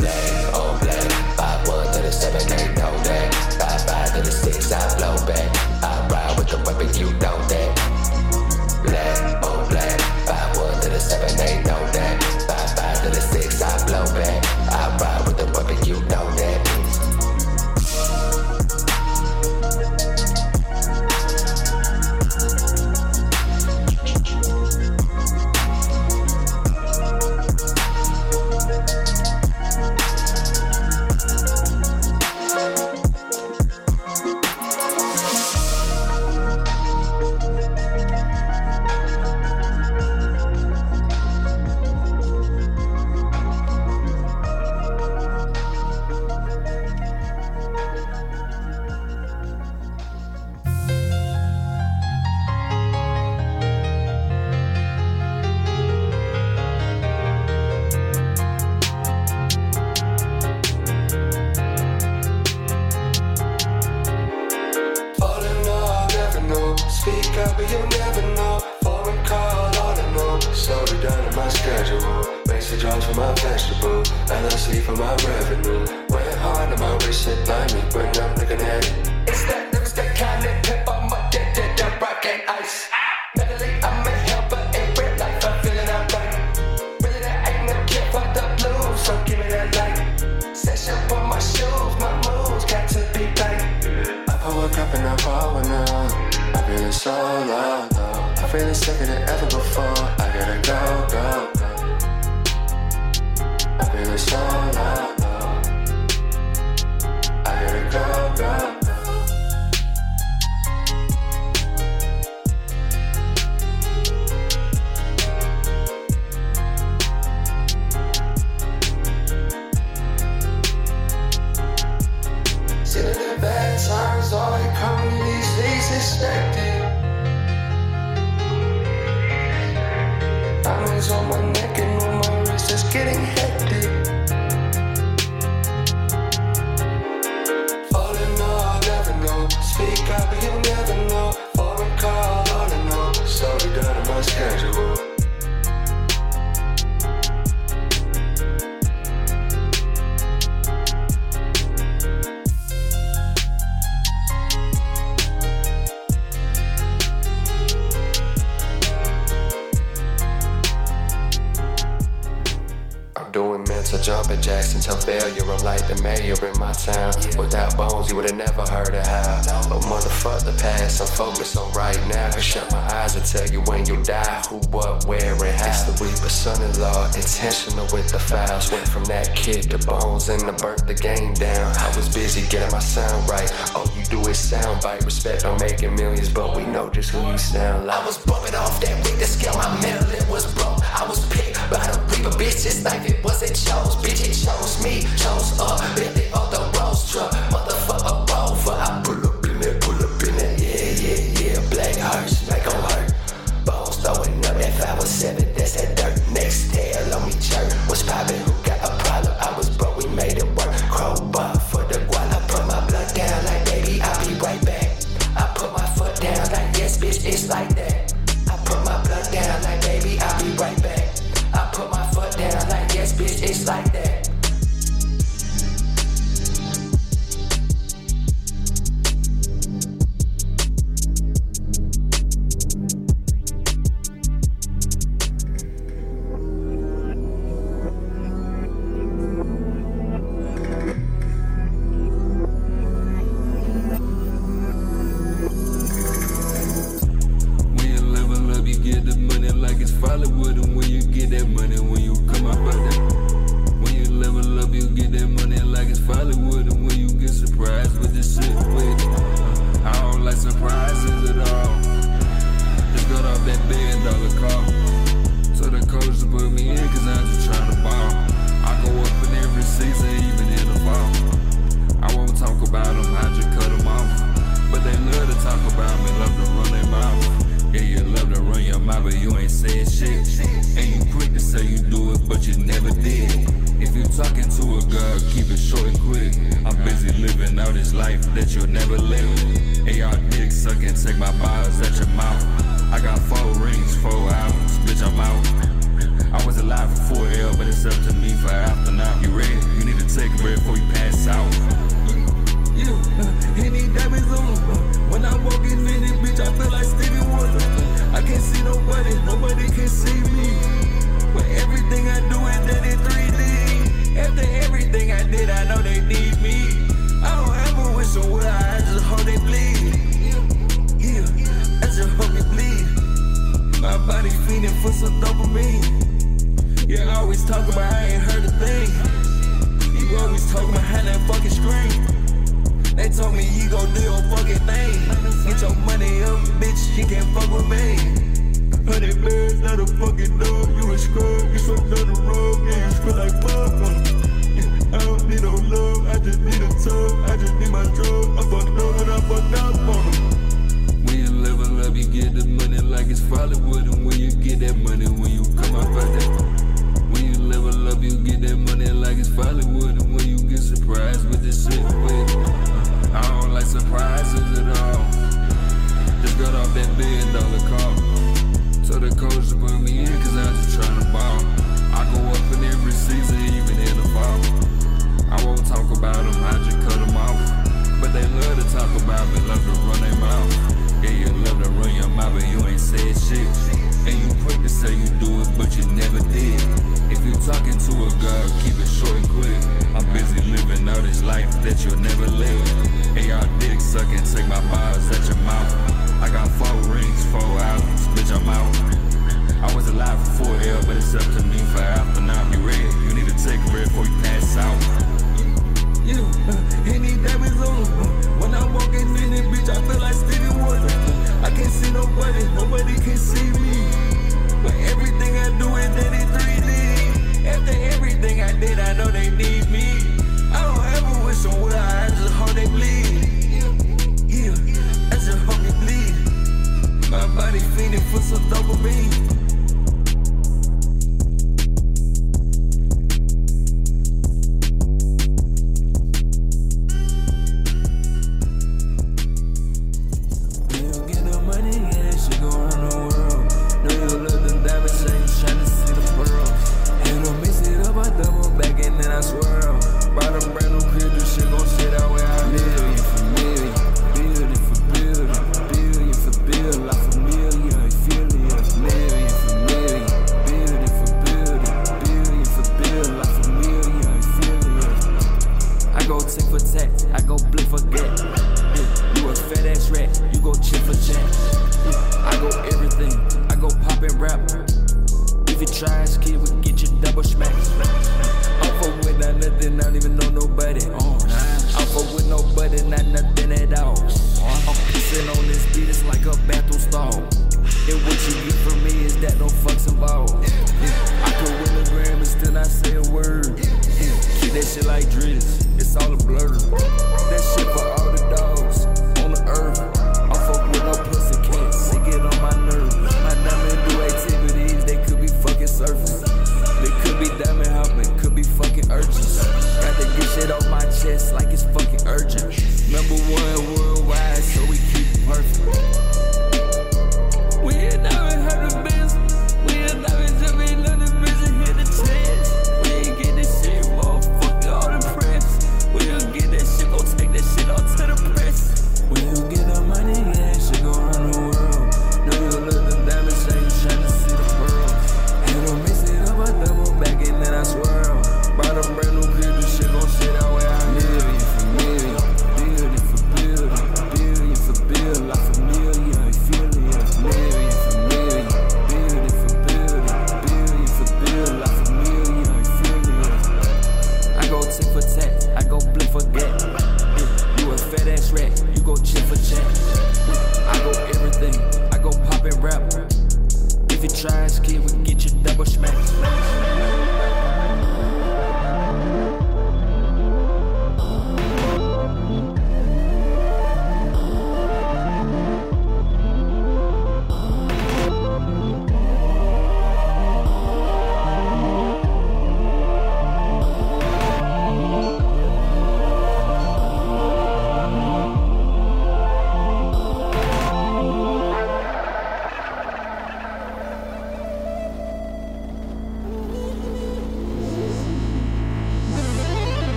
I burnt the game down. I was busy getting my sound right. All you do is sound bite. Respect on making millions, but we know just who you sound like. I was bumping off that week to scale my mental, it was broke. I was picked by the reaper, bitch, it's like it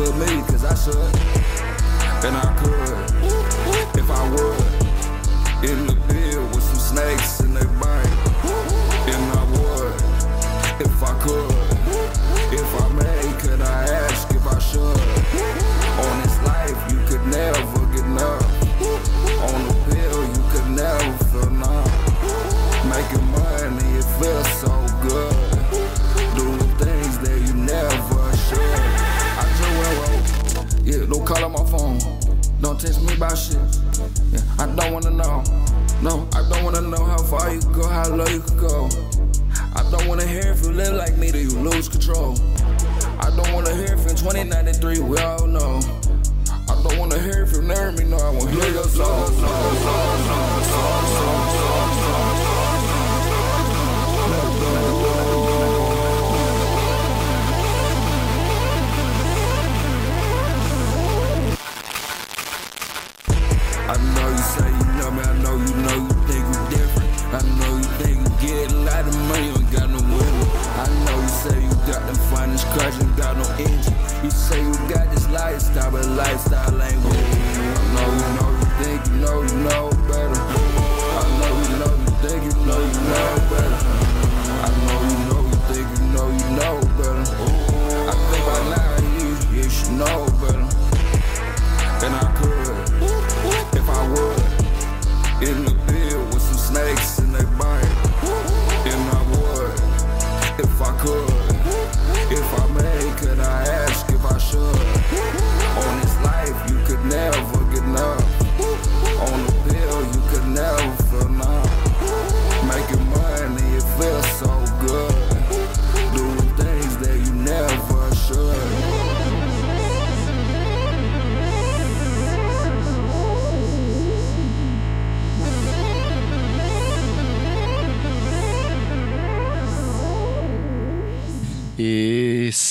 but me, cause I should. And I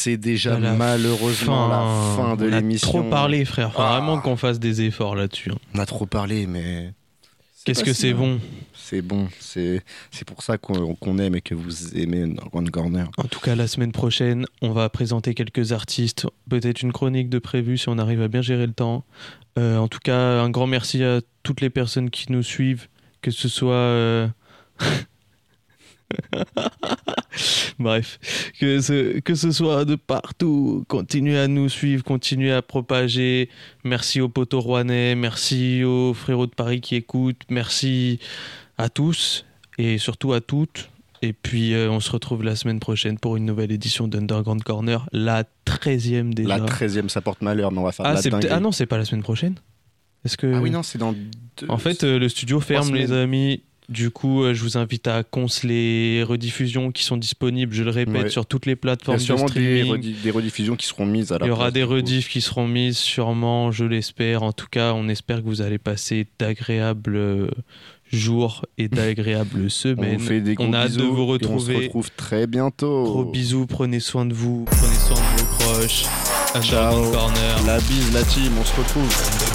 c'est déjà la malheureusement la fin de On a l'émission. trop parlé, frère. Faut Ah. vraiment qu'on fasse des efforts là-dessus. hein. On a trop parlé, mais. Qu'est-ce que si c'est bon C'est bon. C'est pour ça qu'on qu'on aime et que vous aimez Underground Corner. En tout cas, la semaine prochaine, on va présenter quelques artistes, peut-être une chronique de prévu si on arrive à bien gérer le temps. Euh, en tout cas, un grand merci à toutes les personnes qui nous suivent, que ce soit... euh, Bref, que ce, que ce soit de partout, continuez à nous suivre, continuez à propager. Merci aux potos rouennais, merci aux frérots de Paris qui écoutent, merci à tous et surtout à toutes. Et puis euh, on se retrouve la semaine prochaine pour une nouvelle édition d'Underground Corner, la 13e déjà. La 13e, ça porte malheur, mais on va faire ah, la dinguerie. ah non, c'est pas la semaine prochaine Est-ce que... Ah oui, non, c'est dans deux- En fait, euh, le studio ferme, les amis. Du coup, euh, je vous invite à cons les rediffusions qui sont disponibles, je le répète, Ouais. sur toutes les Il y plateformes a de sûrement des, streaming. redi- des rediffusions qui seront mises à la Il y aura place, des rediffs qui seront mises, sûrement, je l'espère. En tout cas, on espère que vous allez passer d'agréables euh, jours et d'agréables On semaines. vous fait des On a hâte de vous et on se retrouver. retrouve très bientôt. Gros bisous, prenez soin de vous, prenez soin de vos proches. Underground Corner. La bise, la team, on se retrouve.